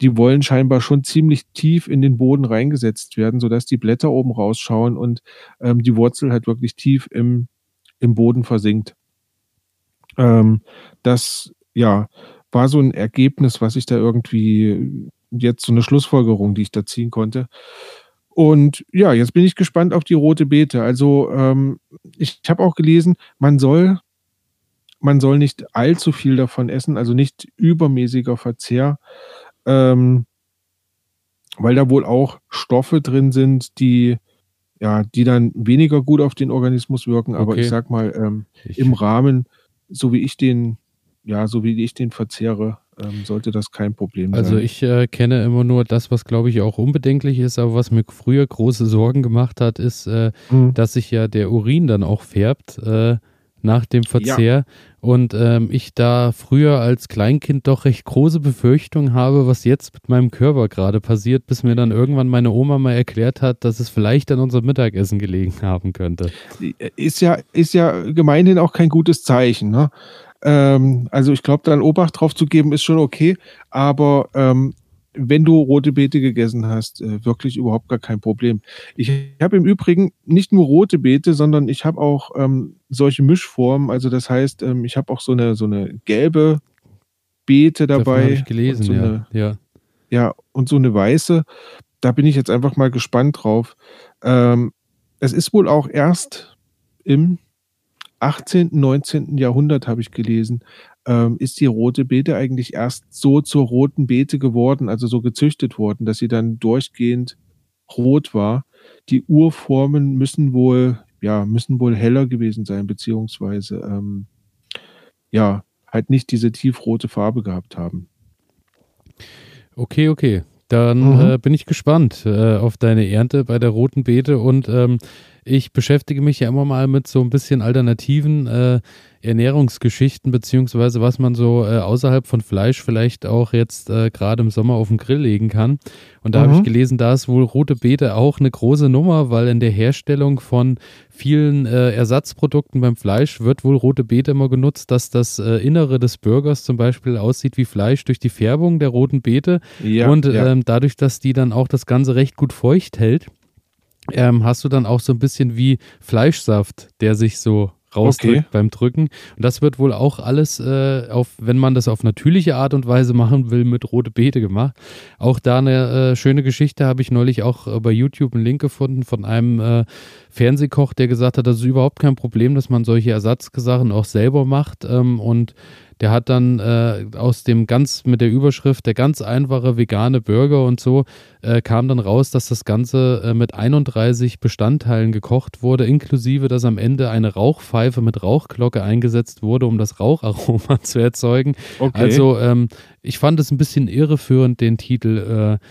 B: die wollen scheinbar schon ziemlich tief in den Boden reingesetzt werden, sodass die Blätter oben rausschauen und ähm, die Wurzel halt wirklich tief im, im Boden versinkt. Ähm, das, ja, war so ein Ergebnis, was ich da irgendwie jetzt so eine Schlussfolgerung, die ich da ziehen konnte. Und ja, jetzt bin ich gespannt auf die rote Beete. Also ähm, ich habe auch gelesen, man soll, man soll nicht allzu viel davon essen, also nicht übermäßiger Verzehr, ähm, weil da wohl auch Stoffe drin sind, die ja, die dann weniger gut auf den Organismus wirken. Aber okay. ich sag mal, ähm, im Rahmen so wie ich den, ja, so wie ich den verzehre, ähm, sollte das kein Problem sein.
A: Also ich äh, kenne immer nur das, was glaube ich auch unbedenklich ist, aber was mir früher große Sorgen gemacht hat, ist, äh, mhm. dass sich ja der Urin dann auch färbt. Äh, nach dem Verzehr. Ja. Und ähm, ich da früher als Kleinkind doch recht große Befürchtungen habe, was jetzt mit meinem Körper gerade passiert, bis mir dann irgendwann meine Oma mal erklärt hat, dass es vielleicht an unserem Mittagessen gelegen haben könnte.
B: Ist ja, ist ja gemeinhin auch kein gutes Zeichen. Ne? Ähm, also ich glaube, dann Obacht drauf zu geben, ist schon okay, aber ähm, wenn du rote Beete gegessen hast, äh, wirklich überhaupt gar kein Problem. Ich habe im Übrigen nicht nur rote Beete, sondern ich habe auch ähm, solche Mischformen. Also das heißt, ähm, ich habe auch so eine so eine gelbe Beete dabei. Habe
A: ich gelesen,
B: so
A: ja.
B: Eine,
A: ja.
B: Ja, und so eine weiße. Da bin ich jetzt einfach mal gespannt drauf. Ähm, es ist wohl auch erst im 18., 19. Jahrhundert, habe ich gelesen, ähm, ist die rote Beete eigentlich erst so zur roten Beete geworden, also so gezüchtet worden, dass sie dann durchgehend rot war. Die Urformen müssen wohl, ja, müssen wohl heller gewesen sein, beziehungsweise ähm, ja, halt nicht diese tiefrote Farbe gehabt haben.
A: Okay, okay. Dann mhm. äh, bin ich gespannt äh, auf deine Ernte bei der roten Beete und ähm, ich beschäftige mich ja immer mal mit so ein bisschen alternativen äh, Ernährungsgeschichten, beziehungsweise was man so äh, außerhalb von Fleisch vielleicht auch jetzt äh, gerade im Sommer auf den Grill legen kann. Und da mhm. habe ich gelesen, da ist wohl rote Beete auch eine große Nummer, weil in der Herstellung von vielen äh, Ersatzprodukten beim Fleisch wird wohl rote Beete immer genutzt, dass das äh, Innere des Burgers zum Beispiel aussieht wie Fleisch durch die Färbung der roten Beete ja, und ja. Ähm, dadurch, dass die dann auch das Ganze recht gut feucht hält. Ähm, hast du dann auch so ein bisschen wie Fleischsaft, der sich so rausdrückt okay. beim Drücken. Und das wird wohl auch alles, äh, auf, wenn man das auf natürliche Art und Weise machen will, mit rote Beete gemacht. Auch da eine äh, schöne Geschichte habe ich neulich auch äh, bei YouTube einen Link gefunden von einem äh, Fernsehkoch, der gesagt hat, das ist überhaupt kein Problem, dass man solche Ersatzsachen auch selber macht. Ähm, und der hat dann äh, aus dem ganz mit der Überschrift der ganz einfache vegane Burger und so äh, kam dann raus, dass das Ganze äh, mit 31 Bestandteilen gekocht wurde, inklusive, dass am Ende eine Rauchpfeife mit Rauchglocke eingesetzt wurde, um das Raucharoma zu erzeugen. Okay. Also ähm, ich fand es ein bisschen irreführend, den Titel. Äh,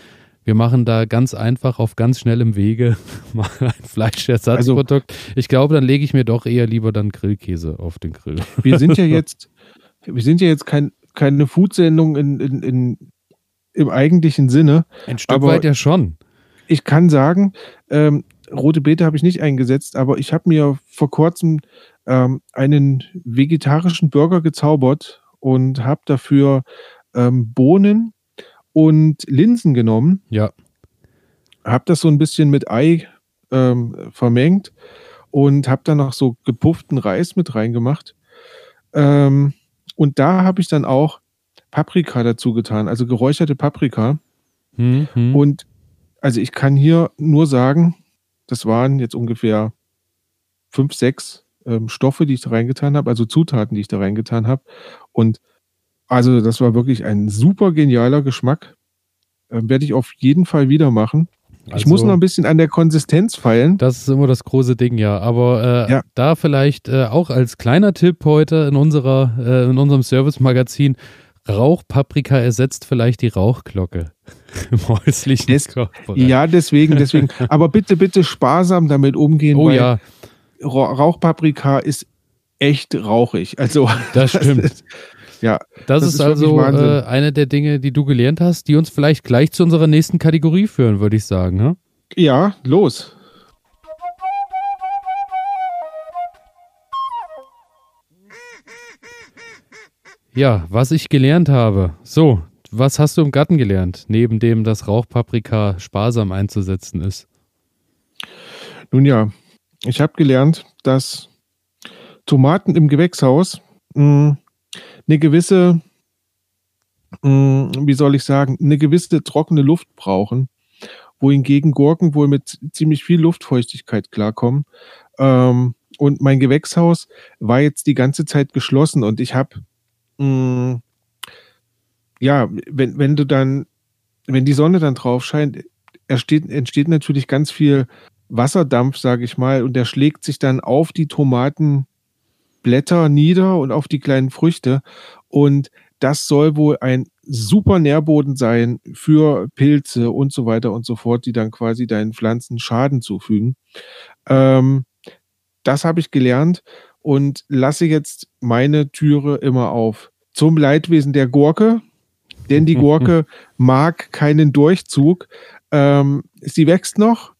A: wir machen da ganz einfach auf ganz schnellem Wege mal ein Fleischersatzprodukt. Also, ich glaube, dann lege ich mir doch eher lieber dann Grillkäse auf den Grill.
B: Wir sind ja jetzt, wir sind ja jetzt kein, keine Food-Sendung in, in, in, im eigentlichen Sinne.
A: Ein Stück weit ja schon.
B: Ich kann sagen, ähm, rote Beete habe ich nicht eingesetzt, aber ich habe mir vor kurzem ähm, einen vegetarischen Burger gezaubert und habe dafür ähm, Bohnen und Linsen genommen.
A: Ja.
B: Habe das so ein bisschen mit Ei ähm, vermengt und habe dann noch so gepufften Reis mit reingemacht. Ähm, und da habe ich dann auch Paprika dazu getan, also geräucherte Paprika. Mhm. Und also ich kann hier nur sagen, das waren jetzt ungefähr fünf, sechs ähm, Stoffe, die ich da reingetan habe, also Zutaten, die ich da reingetan habe. Und also das war wirklich ein super genialer Geschmack. Ähm, Werde ich auf jeden Fall wieder machen. Also, ich muss noch ein bisschen an der Konsistenz feilen.
A: Das ist immer das große Ding, ja. Aber äh, ja. da vielleicht äh, auch als kleiner Tipp heute in unserer, äh, in unserem Service-Magazin, Rauchpaprika ersetzt vielleicht die Rauchglocke im häuslichen Des,
B: Ja, deswegen, deswegen. Aber bitte, bitte sparsam damit umgehen.
A: Oh ja.
B: Rauchpaprika ist echt rauchig. Also
A: das stimmt. Das ist,
B: ja.
A: Das, das ist, ist, also äh, eine der Dinge, die du gelernt hast, die uns vielleicht gleich zu unserer nächsten Kategorie führen, würde ich sagen. Ne?
B: Ja, los.
A: Ja, was ich gelernt habe. So, was hast du im Garten gelernt, neben dem, dass Rauchpaprika sparsam einzusetzen ist?
B: Nun ja, ich habe gelernt, dass Tomaten im Gewächshaus mh, hm, eine gewisse, mh, wie soll ich sagen, eine gewisse trockene Luft brauchen, wohingegen Gurken wohl mit ziemlich viel Luftfeuchtigkeit klarkommen. Ähm, und mein Gewächshaus war jetzt die ganze Zeit geschlossen und ich habe, ja, wenn, wenn du dann, wenn die Sonne dann drauf scheint, entsteht, entsteht natürlich ganz viel Wasserdampf, sage ich mal, und der schlägt sich dann auf die Tomaten Blätter nieder und auf die kleinen Früchte. Und das soll wohl ein super Nährboden sein für Pilze und so weiter und so fort, die dann quasi deinen Pflanzen Schaden zufügen. Ähm, das habe ich gelernt und lasse jetzt meine Türe immer auf. Zum Leidwesen der Gurke, denn die Gurke mag keinen Durchzug. Ähm, sie wächst noch,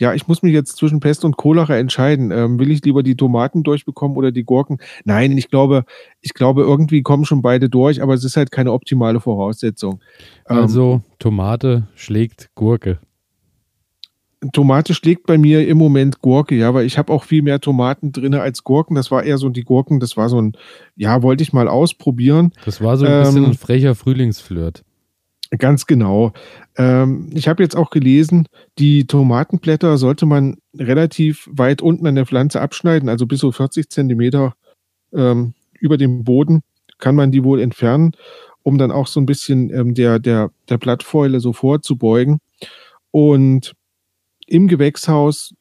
B: ja, ich muss mich jetzt zwischen Pest und Cholera entscheiden. Ähm, will ich lieber die Tomaten durchbekommen oder die Gurken? Nein, ich glaube, ich glaube, irgendwie kommen schon beide durch, aber es ist halt keine optimale Voraussetzung.
A: Ähm, also Tomate schlägt Gurke.
B: Tomate schlägt bei mir im Moment Gurke, ja, weil ich habe auch viel mehr Tomaten drin als Gurken. Das war eher so die Gurken, das war so ein, ja, wollte ich mal ausprobieren.
A: Das war so ein bisschen ähm, ein frecher Frühlingsflirt.
B: Ganz genau. Ähm, ich habe jetzt auch gelesen, die Tomatenblätter sollte man relativ weit unten an der Pflanze abschneiden, also bis so 40 Zentimeter ähm, über dem Boden kann man die wohl entfernen, um dann auch so ein bisschen ähm, der, der, der Blattfäule so vorzubeugen. Und im Gewächshaus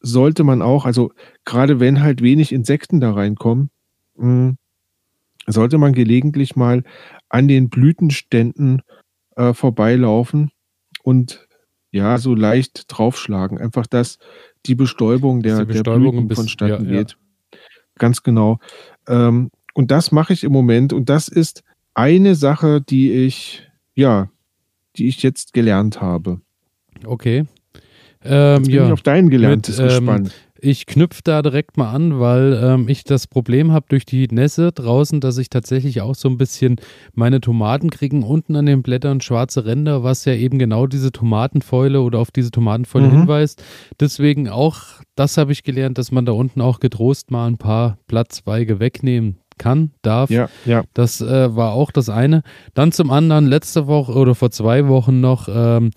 B: sollte man auch, also gerade wenn halt wenig Insekten da reinkommen, mh, hm, sollte man gelegentlich mal an den Blütenständen äh, vorbeilaufen und ja, so leicht draufschlagen. Einfach, dass die Bestäubung der, die Bestäubung der Blüten vonstatten ja, geht. Ja. Ganz genau. Ähm, und das mache ich im Moment. Und das ist eine Sache, die ich, ja, die ich jetzt gelernt habe.
A: Okay.
B: Ähm, jetzt bin ja, ich auf dein Gelerntes mit, ähm, gespannt.
A: Ich knüpfe da direkt mal an, weil ähm, ich das Problem habe durch die Nässe draußen, dass ich tatsächlich auch so ein bisschen meine Tomaten kriegen unten an den Blättern schwarze Ränder, was ja eben genau diese Tomatenfäule oder auf diese Tomatenfäule mhm. hinweist. Deswegen auch, das habe ich gelernt, dass man da unten auch getrost mal ein paar Blatzweige wegnehmen kann, darf.
B: Ja, ja.
A: Das äh, war auch das eine. Dann zum anderen letzte Woche oder vor zwei Wochen noch ähm,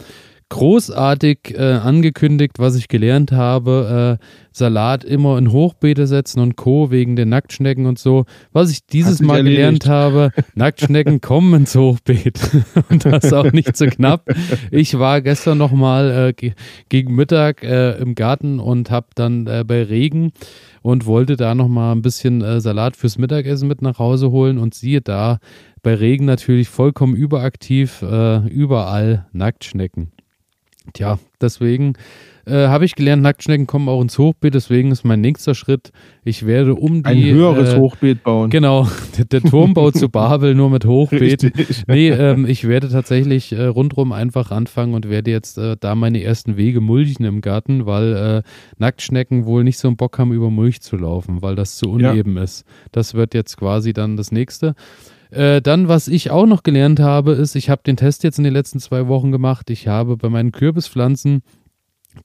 A: großartig äh, angekündigt, was ich gelernt habe. Äh, Salat immer in Hochbeete setzen und Co. wegen den Nacktschnecken und so. Was ich dieses Mal erledigt. gelernt habe, Nacktschnecken kommen ins Hochbeet. und das auch nicht so knapp. Ich war gestern nochmal äh, gegen Mittag äh, im Garten und habe dann äh, bei Regen und wollte da nochmal ein bisschen äh, Salat fürs Mittagessen mit nach Hause holen und siehe da, bei Regen natürlich vollkommen überaktiv, äh, überall Nacktschnecken. Tja, deswegen äh, habe ich gelernt, Nacktschnecken kommen auch ins Hochbeet, deswegen ist mein nächster Schritt, ich werde um die...
B: Ein höheres äh, Hochbeet bauen.
A: Genau, der, der Turmbau zu Babel nur mit Hochbeet. Richtig. Nee, ähm, ich werde tatsächlich äh, rundrum einfach anfangen und werde jetzt äh, da meine ersten Wege mulchen im Garten, weil äh, Nacktschnecken wohl nicht so einen Bock haben, über Mulch zu laufen, weil das zu uneben ja. ist. Das wird jetzt quasi dann das nächste. Äh, dann, was ich auch noch gelernt habe, ist, ich habe den Test jetzt in den letzten zwei Wochen gemacht. Ich habe bei meinen Kürbispflanzen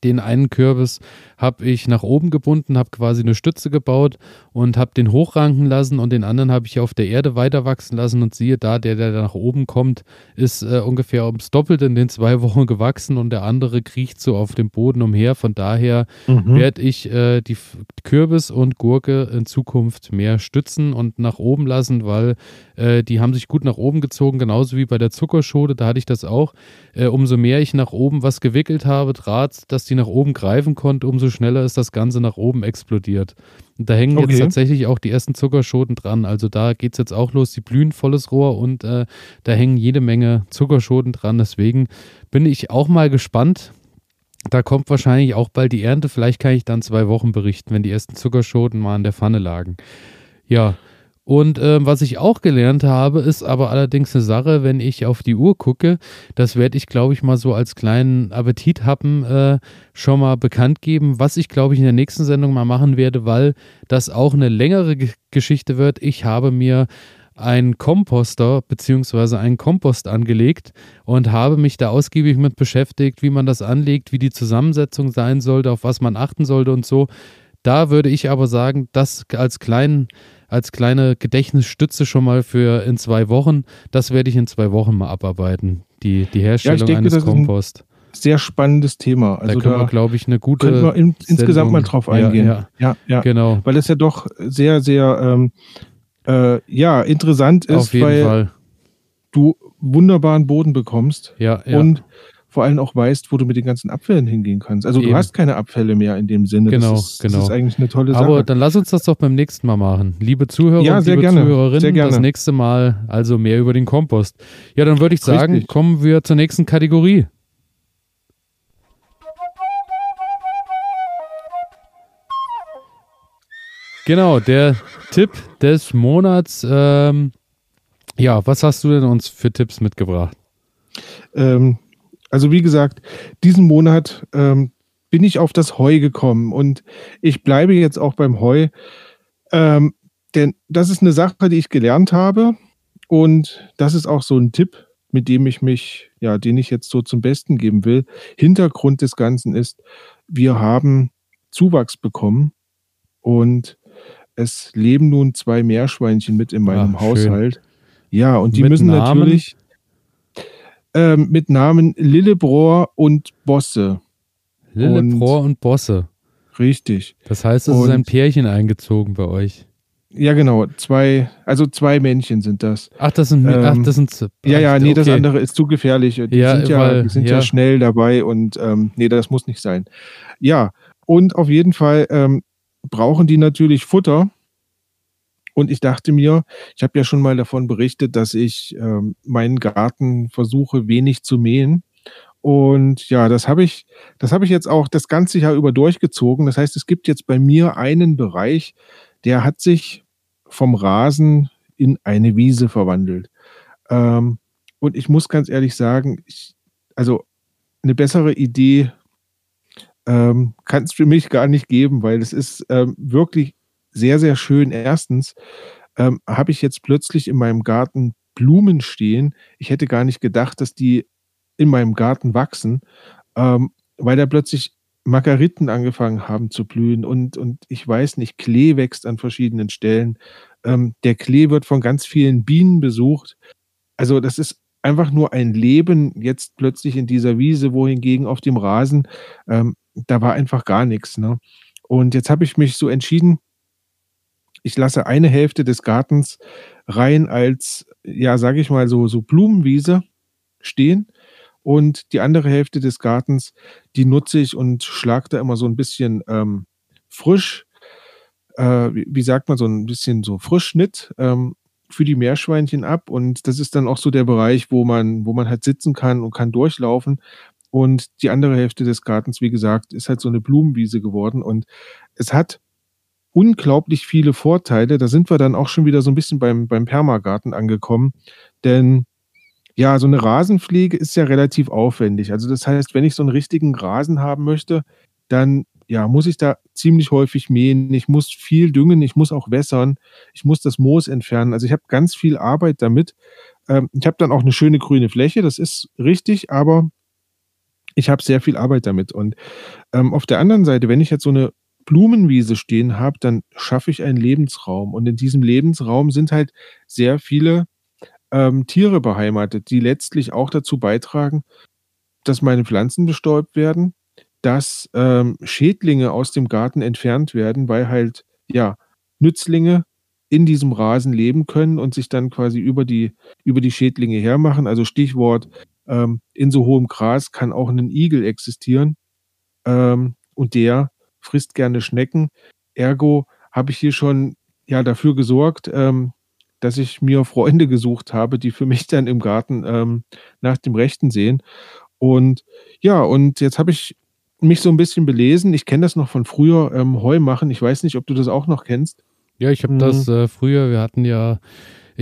A: den einen Kürbis habe ich nach oben gebunden, habe quasi eine Stütze gebaut und habe den hochranken lassen und den anderen habe ich auf der Erde weiter wachsen lassen und siehe da, der, der nach oben kommt, ist äh, ungefähr ums Doppelte in den zwei Wochen gewachsen und der andere kriecht so auf dem Boden umher. Von daher mhm. werde ich äh, die Kürbis und Gurke in Zukunft mehr stützen und nach oben lassen, weil äh, die haben sich gut nach oben gezogen, genauso wie bei der Zuckerschode, da hatte ich das auch. Äh, umso mehr ich nach oben was gewickelt habe, Draht, dass die nach oben greifen konnte, umso schneller ist das Ganze nach oben explodiert. Und da hängen okay. jetzt tatsächlich auch die ersten Zuckerschoten dran. Also da geht es jetzt auch los, die blühen volles Rohr und äh, da hängen jede Menge Zuckerschoten dran. Deswegen bin ich auch mal gespannt. Da kommt wahrscheinlich auch bald die Ernte. Vielleicht kann ich dann zwei Wochen berichten, wenn die ersten Zuckerschoten mal in der Pfanne lagen. Ja, und äh, was ich auch gelernt habe, ist aber allerdings eine Sache, wenn ich auf die Uhr gucke, das werde ich, glaube ich, mal so als kleinen Appetithappen äh, schon mal bekannt geben, was ich, glaube ich, in der nächsten Sendung mal machen werde, weil das auch eine längere G Geschichte wird. Ich habe mir einen Komposter bzw. einen Kompost angelegt und habe mich da ausgiebig mit beschäftigt, wie man das anlegt, wie die Zusammensetzung sein sollte, auf was man achten sollte und so. Da würde ich aber sagen, das als kleinen als kleine Gedächtnisstütze schon mal für in zwei Wochen. Das werde ich in zwei Wochen mal abarbeiten. Die, die Herstellung ja, denke, eines Kompost.
B: sehr spannendes Thema.
A: Also da können da wir, glaube ich, eine gute.
B: Können wir in, insgesamt mal drauf eingehen.
A: Ja, ja, ja, genau.
B: Weil es ja doch sehr, sehr ähm, äh, ja, interessant ist, weil
A: Fall.
B: du wunderbaren Boden bekommst.
A: Ja, ja.
B: Und vor allem auch weißt, wo du mit den ganzen Abfällen hingehen kannst. Also Eben. du hast keine Abfälle mehr in dem Sinne.
A: Genau,
B: das ist,
A: genau.
B: Das ist eigentlich eine tolle Sache.
A: Aber dann lass uns das doch beim nächsten Mal machen. Liebe Zuhörer
B: ja,
A: und liebe
B: gerne,
A: Zuhörerinnen, das nächste Mal also mehr über den Kompost. Ja, dann würde ich sagen, Richtig. kommen wir zur nächsten Kategorie. Genau, der Tipp des Monats. Ähm, ja, was hast du denn uns für Tipps mitgebracht?
B: Ähm, also wie gesagt, diesen Monat ähm, bin ich auf das Heu gekommen und ich bleibe jetzt auch beim Heu, ähm, denn das ist eine Sache, die ich gelernt habe und das ist auch so ein Tipp, mit dem ich mich, ja, den ich jetzt so zum Besten geben will. Hintergrund des Ganzen ist, wir haben Zuwachs bekommen und es leben nun zwei Meerschweinchen mit in meinem Ach, Haushalt. Ja, und die mit müssen Namen? natürlich ähm, mit Namen Lillebrohr und Bosse.
A: Lillebrohr und, und Bosse.
B: Richtig.
A: Das heißt, es und, ist ein Pärchen eingezogen bei euch.
B: Ja, genau. Zwei, also zwei Männchen sind das.
A: Ach, das sind, ähm, ach, das sind
B: Ja, ja, nee, okay. das andere ist zu gefährlich. Die ja, sind, ja, weil, sind ja. ja. schnell dabei und ähm, nee, das muss nicht sein. Ja, und auf jeden Fall ähm, brauchen die natürlich Futter und ich dachte mir, ich habe ja schon mal davon berichtet, dass ich ähm, meinen Garten versuche wenig zu mähen. Und ja, das habe ich, das habe ich jetzt auch das ganze Jahr über durchgezogen. Das heißt, es gibt jetzt bei mir einen Bereich, der hat sich vom Rasen in eine Wiese verwandelt. Ähm, und ich muss ganz ehrlich sagen, ich, also eine bessere Idee ähm, kann es für mich gar nicht geben, weil es ist ähm, wirklich sehr, sehr schön. Erstens ähm, habe ich jetzt plötzlich in meinem Garten Blumen stehen. Ich hätte gar nicht gedacht, dass die in meinem Garten wachsen, ähm, weil da plötzlich Margariten angefangen haben zu blühen und, und ich weiß nicht, Klee wächst an verschiedenen Stellen. Ähm, der Klee wird von ganz vielen Bienen besucht. Also das ist einfach nur ein Leben jetzt plötzlich in dieser Wiese, wohingegen auf dem Rasen, ähm, da war einfach gar nichts. Ne? Und jetzt habe ich mich so entschieden, ich lasse eine Hälfte des Gartens rein als, ja, sage ich mal, so, so Blumenwiese stehen und die andere Hälfte des Gartens, die nutze ich und schlage da immer so ein bisschen ähm, frisch, äh, wie, wie, sagt man, so ein bisschen so Frischschnitt ähm, für die Meerschweinchen ab. Und das ist dann auch so der Bereich, wo man, wo man halt sitzen kann und kann durchlaufen. Und die andere Hälfte des Gartens, wie gesagt, ist halt so eine Blumenwiese geworden. Und es hat unglaublich viele Vorteile. Da sind wir dann auch schon wieder so ein bisschen beim, beim Permagarten angekommen. Denn ja, so eine Rasenpflege ist ja relativ aufwendig. Also das heißt, wenn ich so einen richtigen Rasen haben möchte, dann ja, muss ich da ziemlich häufig mähen. Ich muss viel düngen, ich muss auch wässern, ich muss das Moos entfernen. Also ich habe ganz viel Arbeit damit. Ähm, ich habe dann auch eine schöne grüne Fläche, das ist richtig, aber ich habe sehr viel Arbeit damit. Und ähm, auf der anderen Seite, wenn ich jetzt so eine Blumenwiese stehen habe, dann schaffe ich einen Lebensraum. Und in diesem Lebensraum sind halt sehr viele ähm, Tiere beheimatet, die letztlich auch dazu beitragen, dass meine Pflanzen bestäubt werden, dass ähm, Schädlinge aus dem Garten entfernt werden, weil halt ja Nützlinge in diesem Rasen leben können und sich dann quasi über die, über die Schädlinge hermachen. Also Stichwort, ähm, in so hohem Gras kann auch ein Igel existieren ähm, und der frisst gerne Schnecken. Ergo habe ich hier schon ja dafür gesorgt, ähm, dass ich mir Freunde gesucht habe, die für mich dann im Garten ähm, nach dem Rechten sehen. Und ja, und jetzt habe ich mich so ein bisschen belesen. Ich kenne das noch von früher, ähm, Heu machen. Ich weiß nicht, ob du das auch noch kennst.
A: Ja, ich habe hm. das äh, früher, wir hatten ja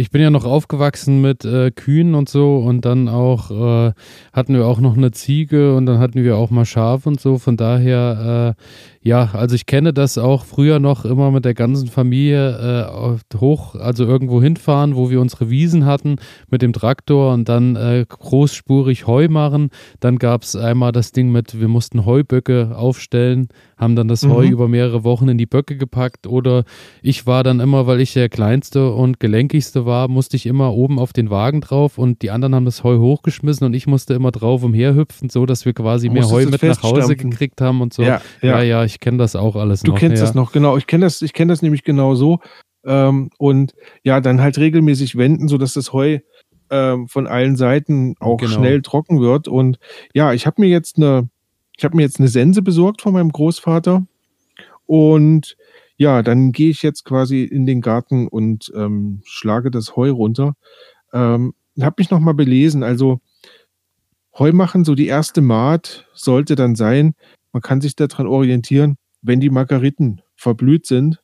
A: ich bin ja noch aufgewachsen mit äh, Kühen und so und dann auch äh, hatten wir auch noch eine Ziege und dann hatten wir auch mal Schaf und so. Von daher, äh, ja, also ich kenne das auch früher noch immer mit der ganzen Familie äh, hoch, also irgendwo hinfahren, wo wir unsere Wiesen hatten mit dem Traktor und dann äh, großspurig Heu machen. Dann gab es einmal das Ding mit, wir mussten Heuböcke aufstellen, haben dann das mhm. Heu über mehrere Wochen in die Böcke gepackt oder ich war dann immer, weil ich der kleinste und gelenkigste war, musste ich immer oben auf den Wagen drauf und die anderen haben das Heu hochgeschmissen und ich musste immer drauf umherhüpfen, so dass wir quasi mehr Heu mit nach Hause gekriegt haben und so. Ja, ja, ja, ja ich kenne das auch alles
B: du noch. Du kennst ja. das noch, genau. Ich kenne das, ich kenne das nämlich genau so. Ähm, und ja, dann halt regelmäßig wenden, sodass das Heu ähm, von allen Seiten auch genau. schnell trocken wird. Und ja, ich habe mir jetzt eine, ich habe mir jetzt eine Sense besorgt von meinem Großvater. Und ja, dann gehe ich jetzt quasi in den Garten und ähm, schlage das Heu runter. Ähm, habe mich nochmal belesen. Also Heu machen, so die erste Maat sollte dann sein, man kann sich daran orientieren, wenn die Margariten verblüht sind.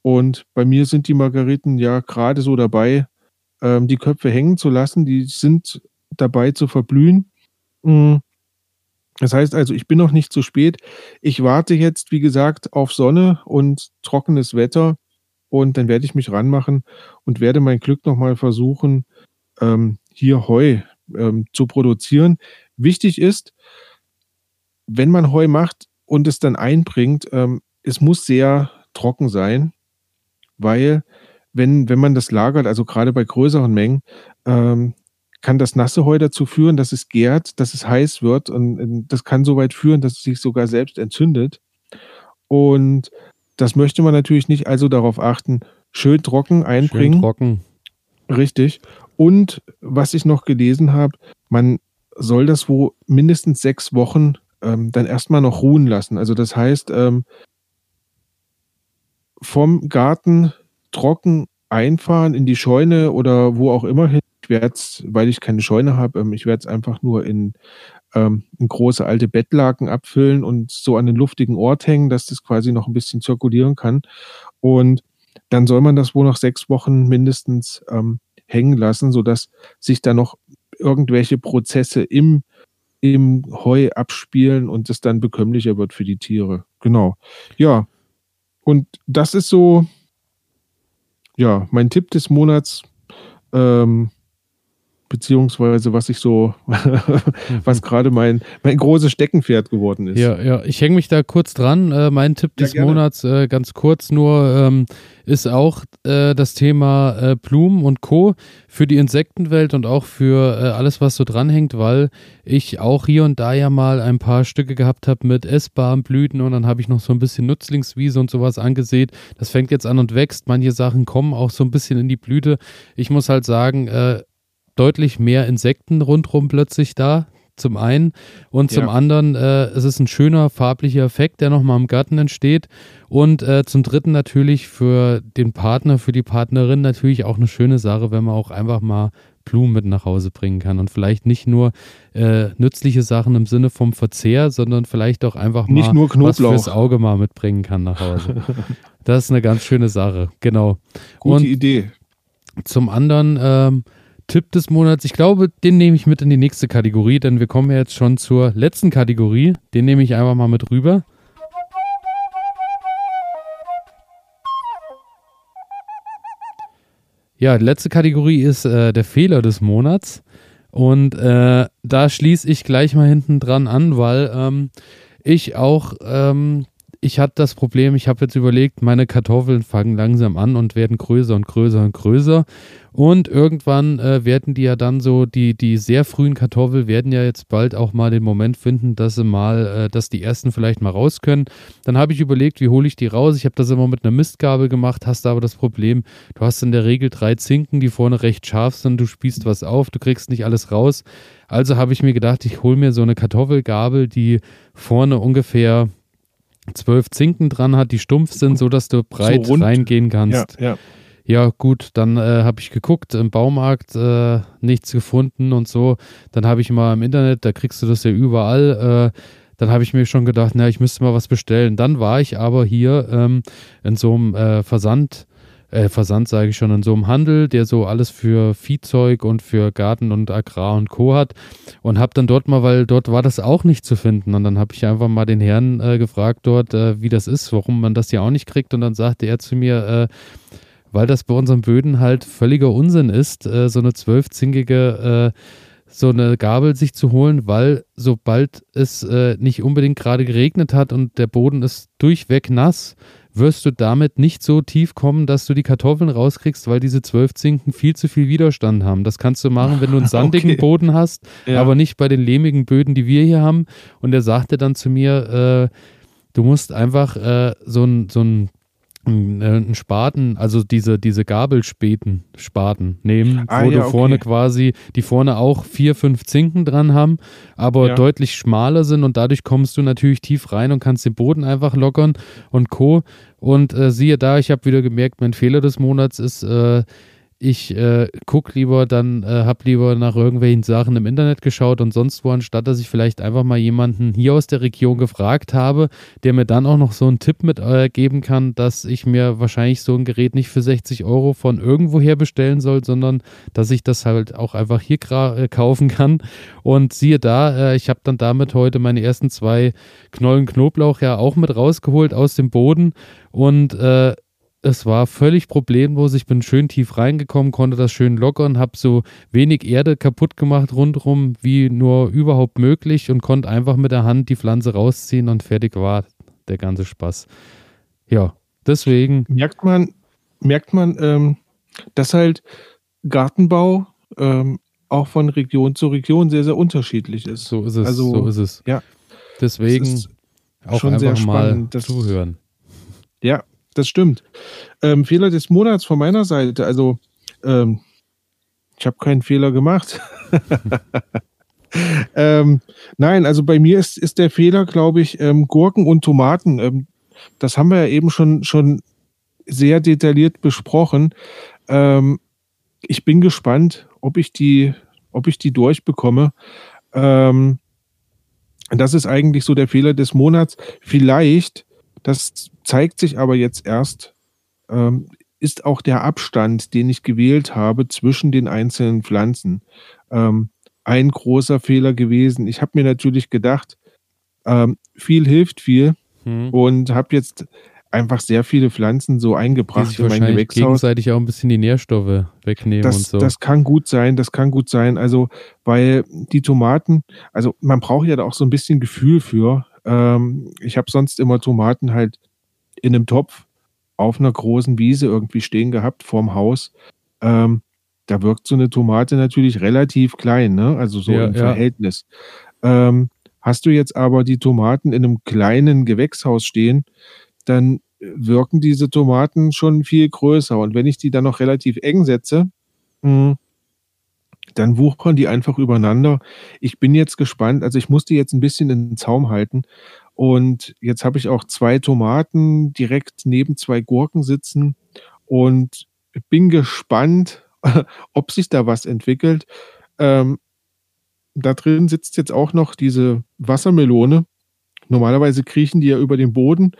B: Und bei mir sind die Margariten ja gerade so dabei, ähm, die Köpfe hängen zu lassen. Die sind dabei zu verblühen. Mm. Das heißt also, ich bin noch nicht zu spät. Ich warte jetzt, wie gesagt, auf Sonne und trockenes Wetter. Und dann werde ich mich ranmachen und werde mein Glück nochmal versuchen, ähm, hier Heu ähm, zu produzieren. Wichtig ist, wenn man Heu macht und es dann einbringt, ähm, es muss sehr trocken sein, weil wenn, wenn man das lagert, also gerade bei größeren Mengen, ähm, kann das nasse Heu dazu führen, dass es gärt, dass es heiß wird und, und das kann so weit führen, dass es sich sogar selbst entzündet. Und das möchte man natürlich nicht, also darauf achten, schön trocken einbringen. Schön
A: trocken.
B: Richtig. Und was ich noch gelesen habe, man soll das wo mindestens sechs Wochen ähm, dann erstmal noch ruhen lassen. Also das heißt, ähm, vom Garten trocken einfahren in die Scheune oder wo auch immer hin. Werde es, weil ich keine Scheune habe, ähm, ich werde es einfach nur in ähm, in große alte Bettlaken abfüllen und so an den luftigen Ort hängen, dass das quasi noch ein bisschen zirkulieren kann. Und dann soll man das wohl noch sechs Wochen mindestens ähm, hängen lassen, sodass sich da noch irgendwelche Prozesse im, im Heu abspielen und es dann bekömmlicher wird für die Tiere. Genau. Ja. Und das ist so, ja, mein Tipp des Monats. Ähm, beziehungsweise was ich so, was gerade mein, mein großes Steckenpferd geworden ist.
A: Ja, ja, ich hänge mich da kurz dran. Äh, mein Tipp des ja, Monats, äh, ganz kurz nur, ähm, ist auch äh, das Thema äh, Blumen und Co. für die Insektenwelt und auch für äh, alles, was so dranhängt, weil ich auch hier und da ja mal ein paar Stücke gehabt habe mit essbaren Blüten und dann habe ich noch so ein bisschen Nutzlingswiese und sowas angesät. Das fängt jetzt an und wächst. Manche Sachen kommen auch so ein bisschen in die Blüte. Ich muss halt sagen, äh, deutlich mehr Insekten rundherum plötzlich da. Zum einen und ja. zum anderen, äh, es ist ein schöner farblicher Effekt, der nochmal im Garten entsteht. Und äh, zum dritten natürlich für den Partner, für die Partnerin natürlich auch eine schöne Sache, wenn man auch einfach mal Blumen mit nach Hause bringen kann und vielleicht nicht nur äh, nützliche Sachen im Sinne vom Verzehr, sondern vielleicht auch einfach
B: mal was
A: fürs Auge mal mitbringen kann nach Hause. das ist eine ganz schöne Sache, genau.
B: Gute und Idee.
A: Zum anderen ähm, Tipp des Monats. Ich glaube, den nehme ich mit in die nächste Kategorie, denn wir kommen ja jetzt schon zur letzten Kategorie. Den nehme ich einfach mal mit rüber. Ja, die letzte Kategorie ist äh, der Fehler des Monats. Und äh, da schließe ich gleich mal hinten dran an, weil ähm, ich auch ähm, ich hatte das Problem, ich habe jetzt überlegt, meine Kartoffeln fangen langsam an und werden größer und größer und größer. Und irgendwann äh, werden die ja dann so, die, die sehr frühen Kartoffeln werden ja jetzt bald auch mal den Moment finden, dass sie mal, äh, dass die ersten vielleicht mal raus können. Dann habe ich überlegt, wie hole ich die raus? Ich habe das immer mit einer Mistgabel gemacht, hast aber das Problem, du hast in der Regel drei Zinken, die vorne recht scharf sind, du spießt was auf, du kriegst nicht alles raus. Also habe ich mir gedacht, ich hole mir so eine Kartoffelgabel, die vorne ungefähr zwölf Zinken dran hat, die stumpf sind, sodass du breit so reingehen kannst.
B: Ja, ja.
A: ja gut, dann äh, habe ich geguckt, im Baumarkt äh, nichts gefunden und so. Dann habe ich mal im Internet, da kriegst du das ja überall. Äh, dann habe ich mir schon gedacht, na, ich müsste mal was bestellen. Dann war ich aber hier ähm, in so einem äh, Versand äh, Versand sage ich schon, in so einem Handel, der so alles für Viehzeug und für Garten und Agrar und Co. hat. Und habe dann dort mal, weil dort war das auch nicht zu finden. Und dann habe ich einfach mal den Herrn äh, gefragt dort, äh, wie das ist, warum man das ja auch nicht kriegt. Und dann sagte er zu mir, äh, weil das bei unseren Böden halt völliger Unsinn ist, äh, so eine zwölfzinkige äh, so eine Gabel sich zu holen, weil sobald es äh, nicht unbedingt gerade geregnet hat und der Boden ist durchweg nass, wirst du damit nicht so tief kommen, dass du die Kartoffeln rauskriegst, weil diese zwölf Zinken viel zu viel Widerstand haben. Das kannst du machen, wenn du einen sandigen okay. Boden hast, ja. aber nicht bei den lehmigen Böden, die wir hier haben. Und er sagte dann zu mir, äh, du musst einfach äh, so ein, so ein einen Spaten, also diese, diese Gabelspäten, Spaten nehmen, ah, wo ja, du vorne okay. quasi, die vorne auch vier, fünf Zinken dran haben, aber ja. deutlich schmaler sind und dadurch kommst du natürlich tief rein und kannst den Boden einfach lockern und Co. Und äh, siehe da, ich habe wieder gemerkt, mein Fehler des Monats ist, äh, ich äh, gucke lieber dann, äh, habe lieber nach irgendwelchen Sachen im Internet geschaut und sonst wo, anstatt dass ich vielleicht einfach mal jemanden hier aus der Region gefragt habe, der mir dann auch noch so einen Tipp mitgeben äh, kann, dass ich mir wahrscheinlich so ein Gerät nicht für 60 Euro von irgendwoher bestellen soll, sondern dass ich das halt auch einfach hier äh, kaufen kann. Und siehe da, äh, ich habe dann damit heute meine ersten zwei Knollen Knoblauch ja auch mit rausgeholt aus dem Boden und äh, es war völlig problemlos. Ich bin schön tief reingekommen, konnte das schön lockern, habe so wenig Erde kaputt gemacht rundherum wie nur überhaupt möglich und konnte einfach mit der Hand die Pflanze rausziehen und fertig war der ganze Spaß. Ja, deswegen.
B: Merkt man, merkt man, ähm, dass halt Gartenbau ähm, auch von Region zu Region sehr, sehr unterschiedlich ist.
A: So ist es.
B: Also,
A: so ist es.
B: Ja.
A: Deswegen auch schon einfach mal zuhören.
B: Ja, das stimmt. Ähm, Fehler des Monats von meiner Seite. Also, ähm, ich habe keinen Fehler gemacht. ähm, nein, also bei mir ist, ist der Fehler, glaube ich, ähm, Gurken und Tomaten. Ähm, das haben wir ja eben schon, schon sehr detailliert besprochen. Ähm, ich bin gespannt, ob ich die, ob ich die durchbekomme. Das ist eigentlich so der Fehler des Monats. Vielleicht, das zeigt sich aber jetzt erst, ähm, ist auch der Abstand, den ich gewählt habe zwischen den einzelnen Pflanzen, ähm, ein großer Fehler gewesen. Ich habe mir natürlich gedacht, ähm, viel hilft viel hm. und habe jetzt einfach sehr viele Pflanzen so eingebracht
A: in mein Gewächshaus. gegenseitig auch ein bisschen die Nährstoffe wegnehmen
B: das,
A: und so.
B: Das kann gut sein, das kann gut sein. Also, weil die Tomaten, also man braucht ja da auch so ein bisschen Gefühl für. Ähm, ich habe sonst immer Tomaten halt in einem Topf auf einer großen Wiese irgendwie stehen gehabt vorm Haus. Ähm, da wirkt so eine Tomate natürlich relativ klein, ne? Also so ja, im Verhältnis. Ähm, hast du jetzt aber die Tomaten in einem kleinen Gewächshaus stehen, dann wirken diese Tomaten schon viel größer. Und wenn ich die dann noch relativ eng setze, hm, dann wuchern die einfach übereinander. Ich bin jetzt gespannt, also ich muss die jetzt ein bisschen in den Zaum halten. Und jetzt habe ich auch zwei Tomaten direkt neben zwei Gurken sitzen und bin gespannt, ob sich da was entwickelt. Ähm, da drin sitzt jetzt auch noch diese Wassermelone. Normalerweise kriechen die ja über den Boden.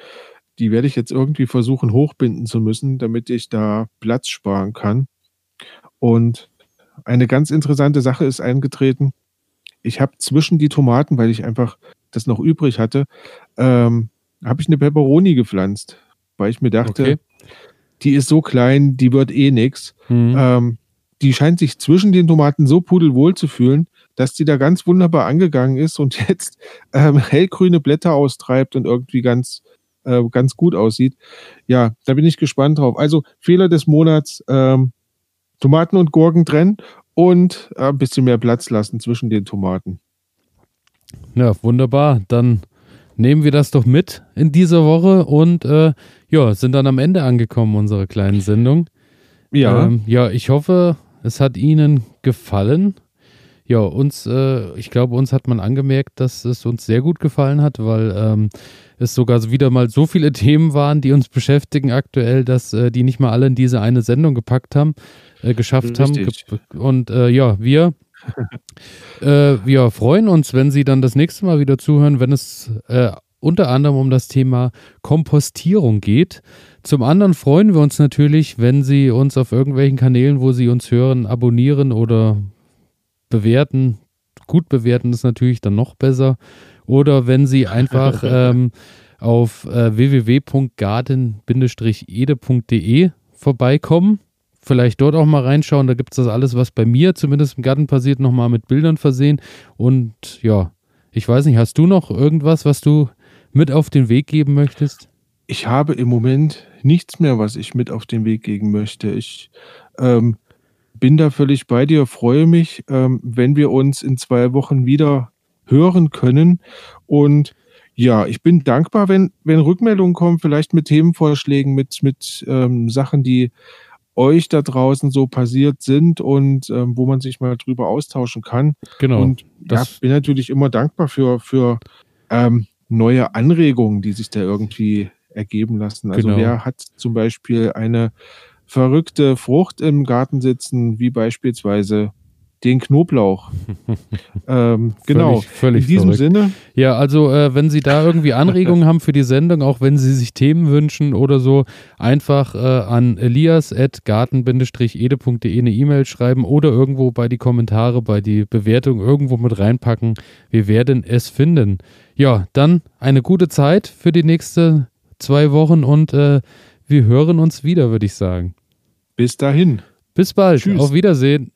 B: Die werde ich jetzt irgendwie versuchen hochbinden zu müssen, damit ich da Platz sparen kann. Und eine ganz interessante Sache ist eingetreten. Ich habe zwischen die Tomaten, weil ich einfach das noch übrig hatte, ähm, habe ich eine Peperoni gepflanzt, weil ich mir dachte, okay. die ist so klein, die wird eh nix. Mhm. Ähm, die scheint sich zwischen den Tomaten so pudelwohl zu fühlen, dass die da ganz wunderbar angegangen ist und jetzt ähm, hellgrüne Blätter austreibt und irgendwie ganz, äh, ganz gut aussieht. Ja, da bin ich gespannt drauf. Also Fehler des Monats, ähm, Tomaten und Gurken trennen und äh, ein bisschen mehr Platz lassen zwischen den Tomaten.
A: Ja, wunderbar. Dann nehmen wir das doch mit in dieser Woche und äh, ja, sind dann am Ende angekommen unserer kleinen Sendung. Ja. Ähm, ja, ich hoffe, es hat Ihnen gefallen. Ja, uns, äh, ich glaube, uns hat man angemerkt, dass es uns sehr gut gefallen hat, weil ähm, es sogar wieder mal so viele Themen waren, die uns beschäftigen aktuell, dass äh, die nicht mal alle in diese eine Sendung gepackt haben, äh, geschafft Richtig. haben. Und äh, ja, wir äh, wir freuen uns, wenn Sie dann das nächste Mal wieder zuhören, wenn es äh, unter anderem um das Thema Kompostierung geht. Zum anderen freuen wir uns natürlich, wenn Sie uns auf irgendwelchen Kanälen, wo Sie uns hören, abonnieren oder bewerten. Gut bewerten ist natürlich dann noch besser. Oder wenn Sie einfach ähm, auf äh, www.garden-ede.de vorbeikommen vielleicht dort auch mal reinschauen. Da gibt es das alles, was bei mir zumindest im Garten passiert, nochmal mit Bildern versehen. Und ja, ich weiß nicht, hast du noch irgendwas, was du mit auf den Weg geben möchtest?
B: Ich habe im Moment nichts mehr, was ich mit auf den Weg geben möchte. Ich ähm, bin da völlig bei dir, freue mich, ähm, wenn wir uns in zwei Wochen wieder hören können. Und ja, ich bin dankbar, wenn, wenn Rückmeldungen kommen, vielleicht mit Themenvorschlägen, mit, mit ähm, Sachen, die euch da draußen so passiert sind und ähm, wo man sich mal drüber austauschen kann.
A: Genau.
B: Und ja, bin natürlich immer dankbar für, für ähm, neue Anregungen, die sich da irgendwie ergeben lassen. Also genau. wer hat zum Beispiel eine verrückte Frucht im Garten sitzen, wie beispielsweise den Knoblauch. ähm, genau.
A: Völlig, völlig
B: In diesem
A: verrückt.
B: Sinne.
A: Ja, also äh, wenn Sie da irgendwie Anregungen haben für die Sendung, auch wenn Sie sich Themen wünschen oder so, einfach äh, an elias.garten-ede.de eine E-Mail schreiben oder irgendwo bei die Kommentare, bei die Bewertung irgendwo mit reinpacken. Wir werden es finden. Ja, dann eine gute Zeit für die nächsten zwei Wochen und äh, wir hören uns wieder, würde ich sagen.
B: Bis dahin.
A: Bis bald. Tschüss. Auf Wiedersehen.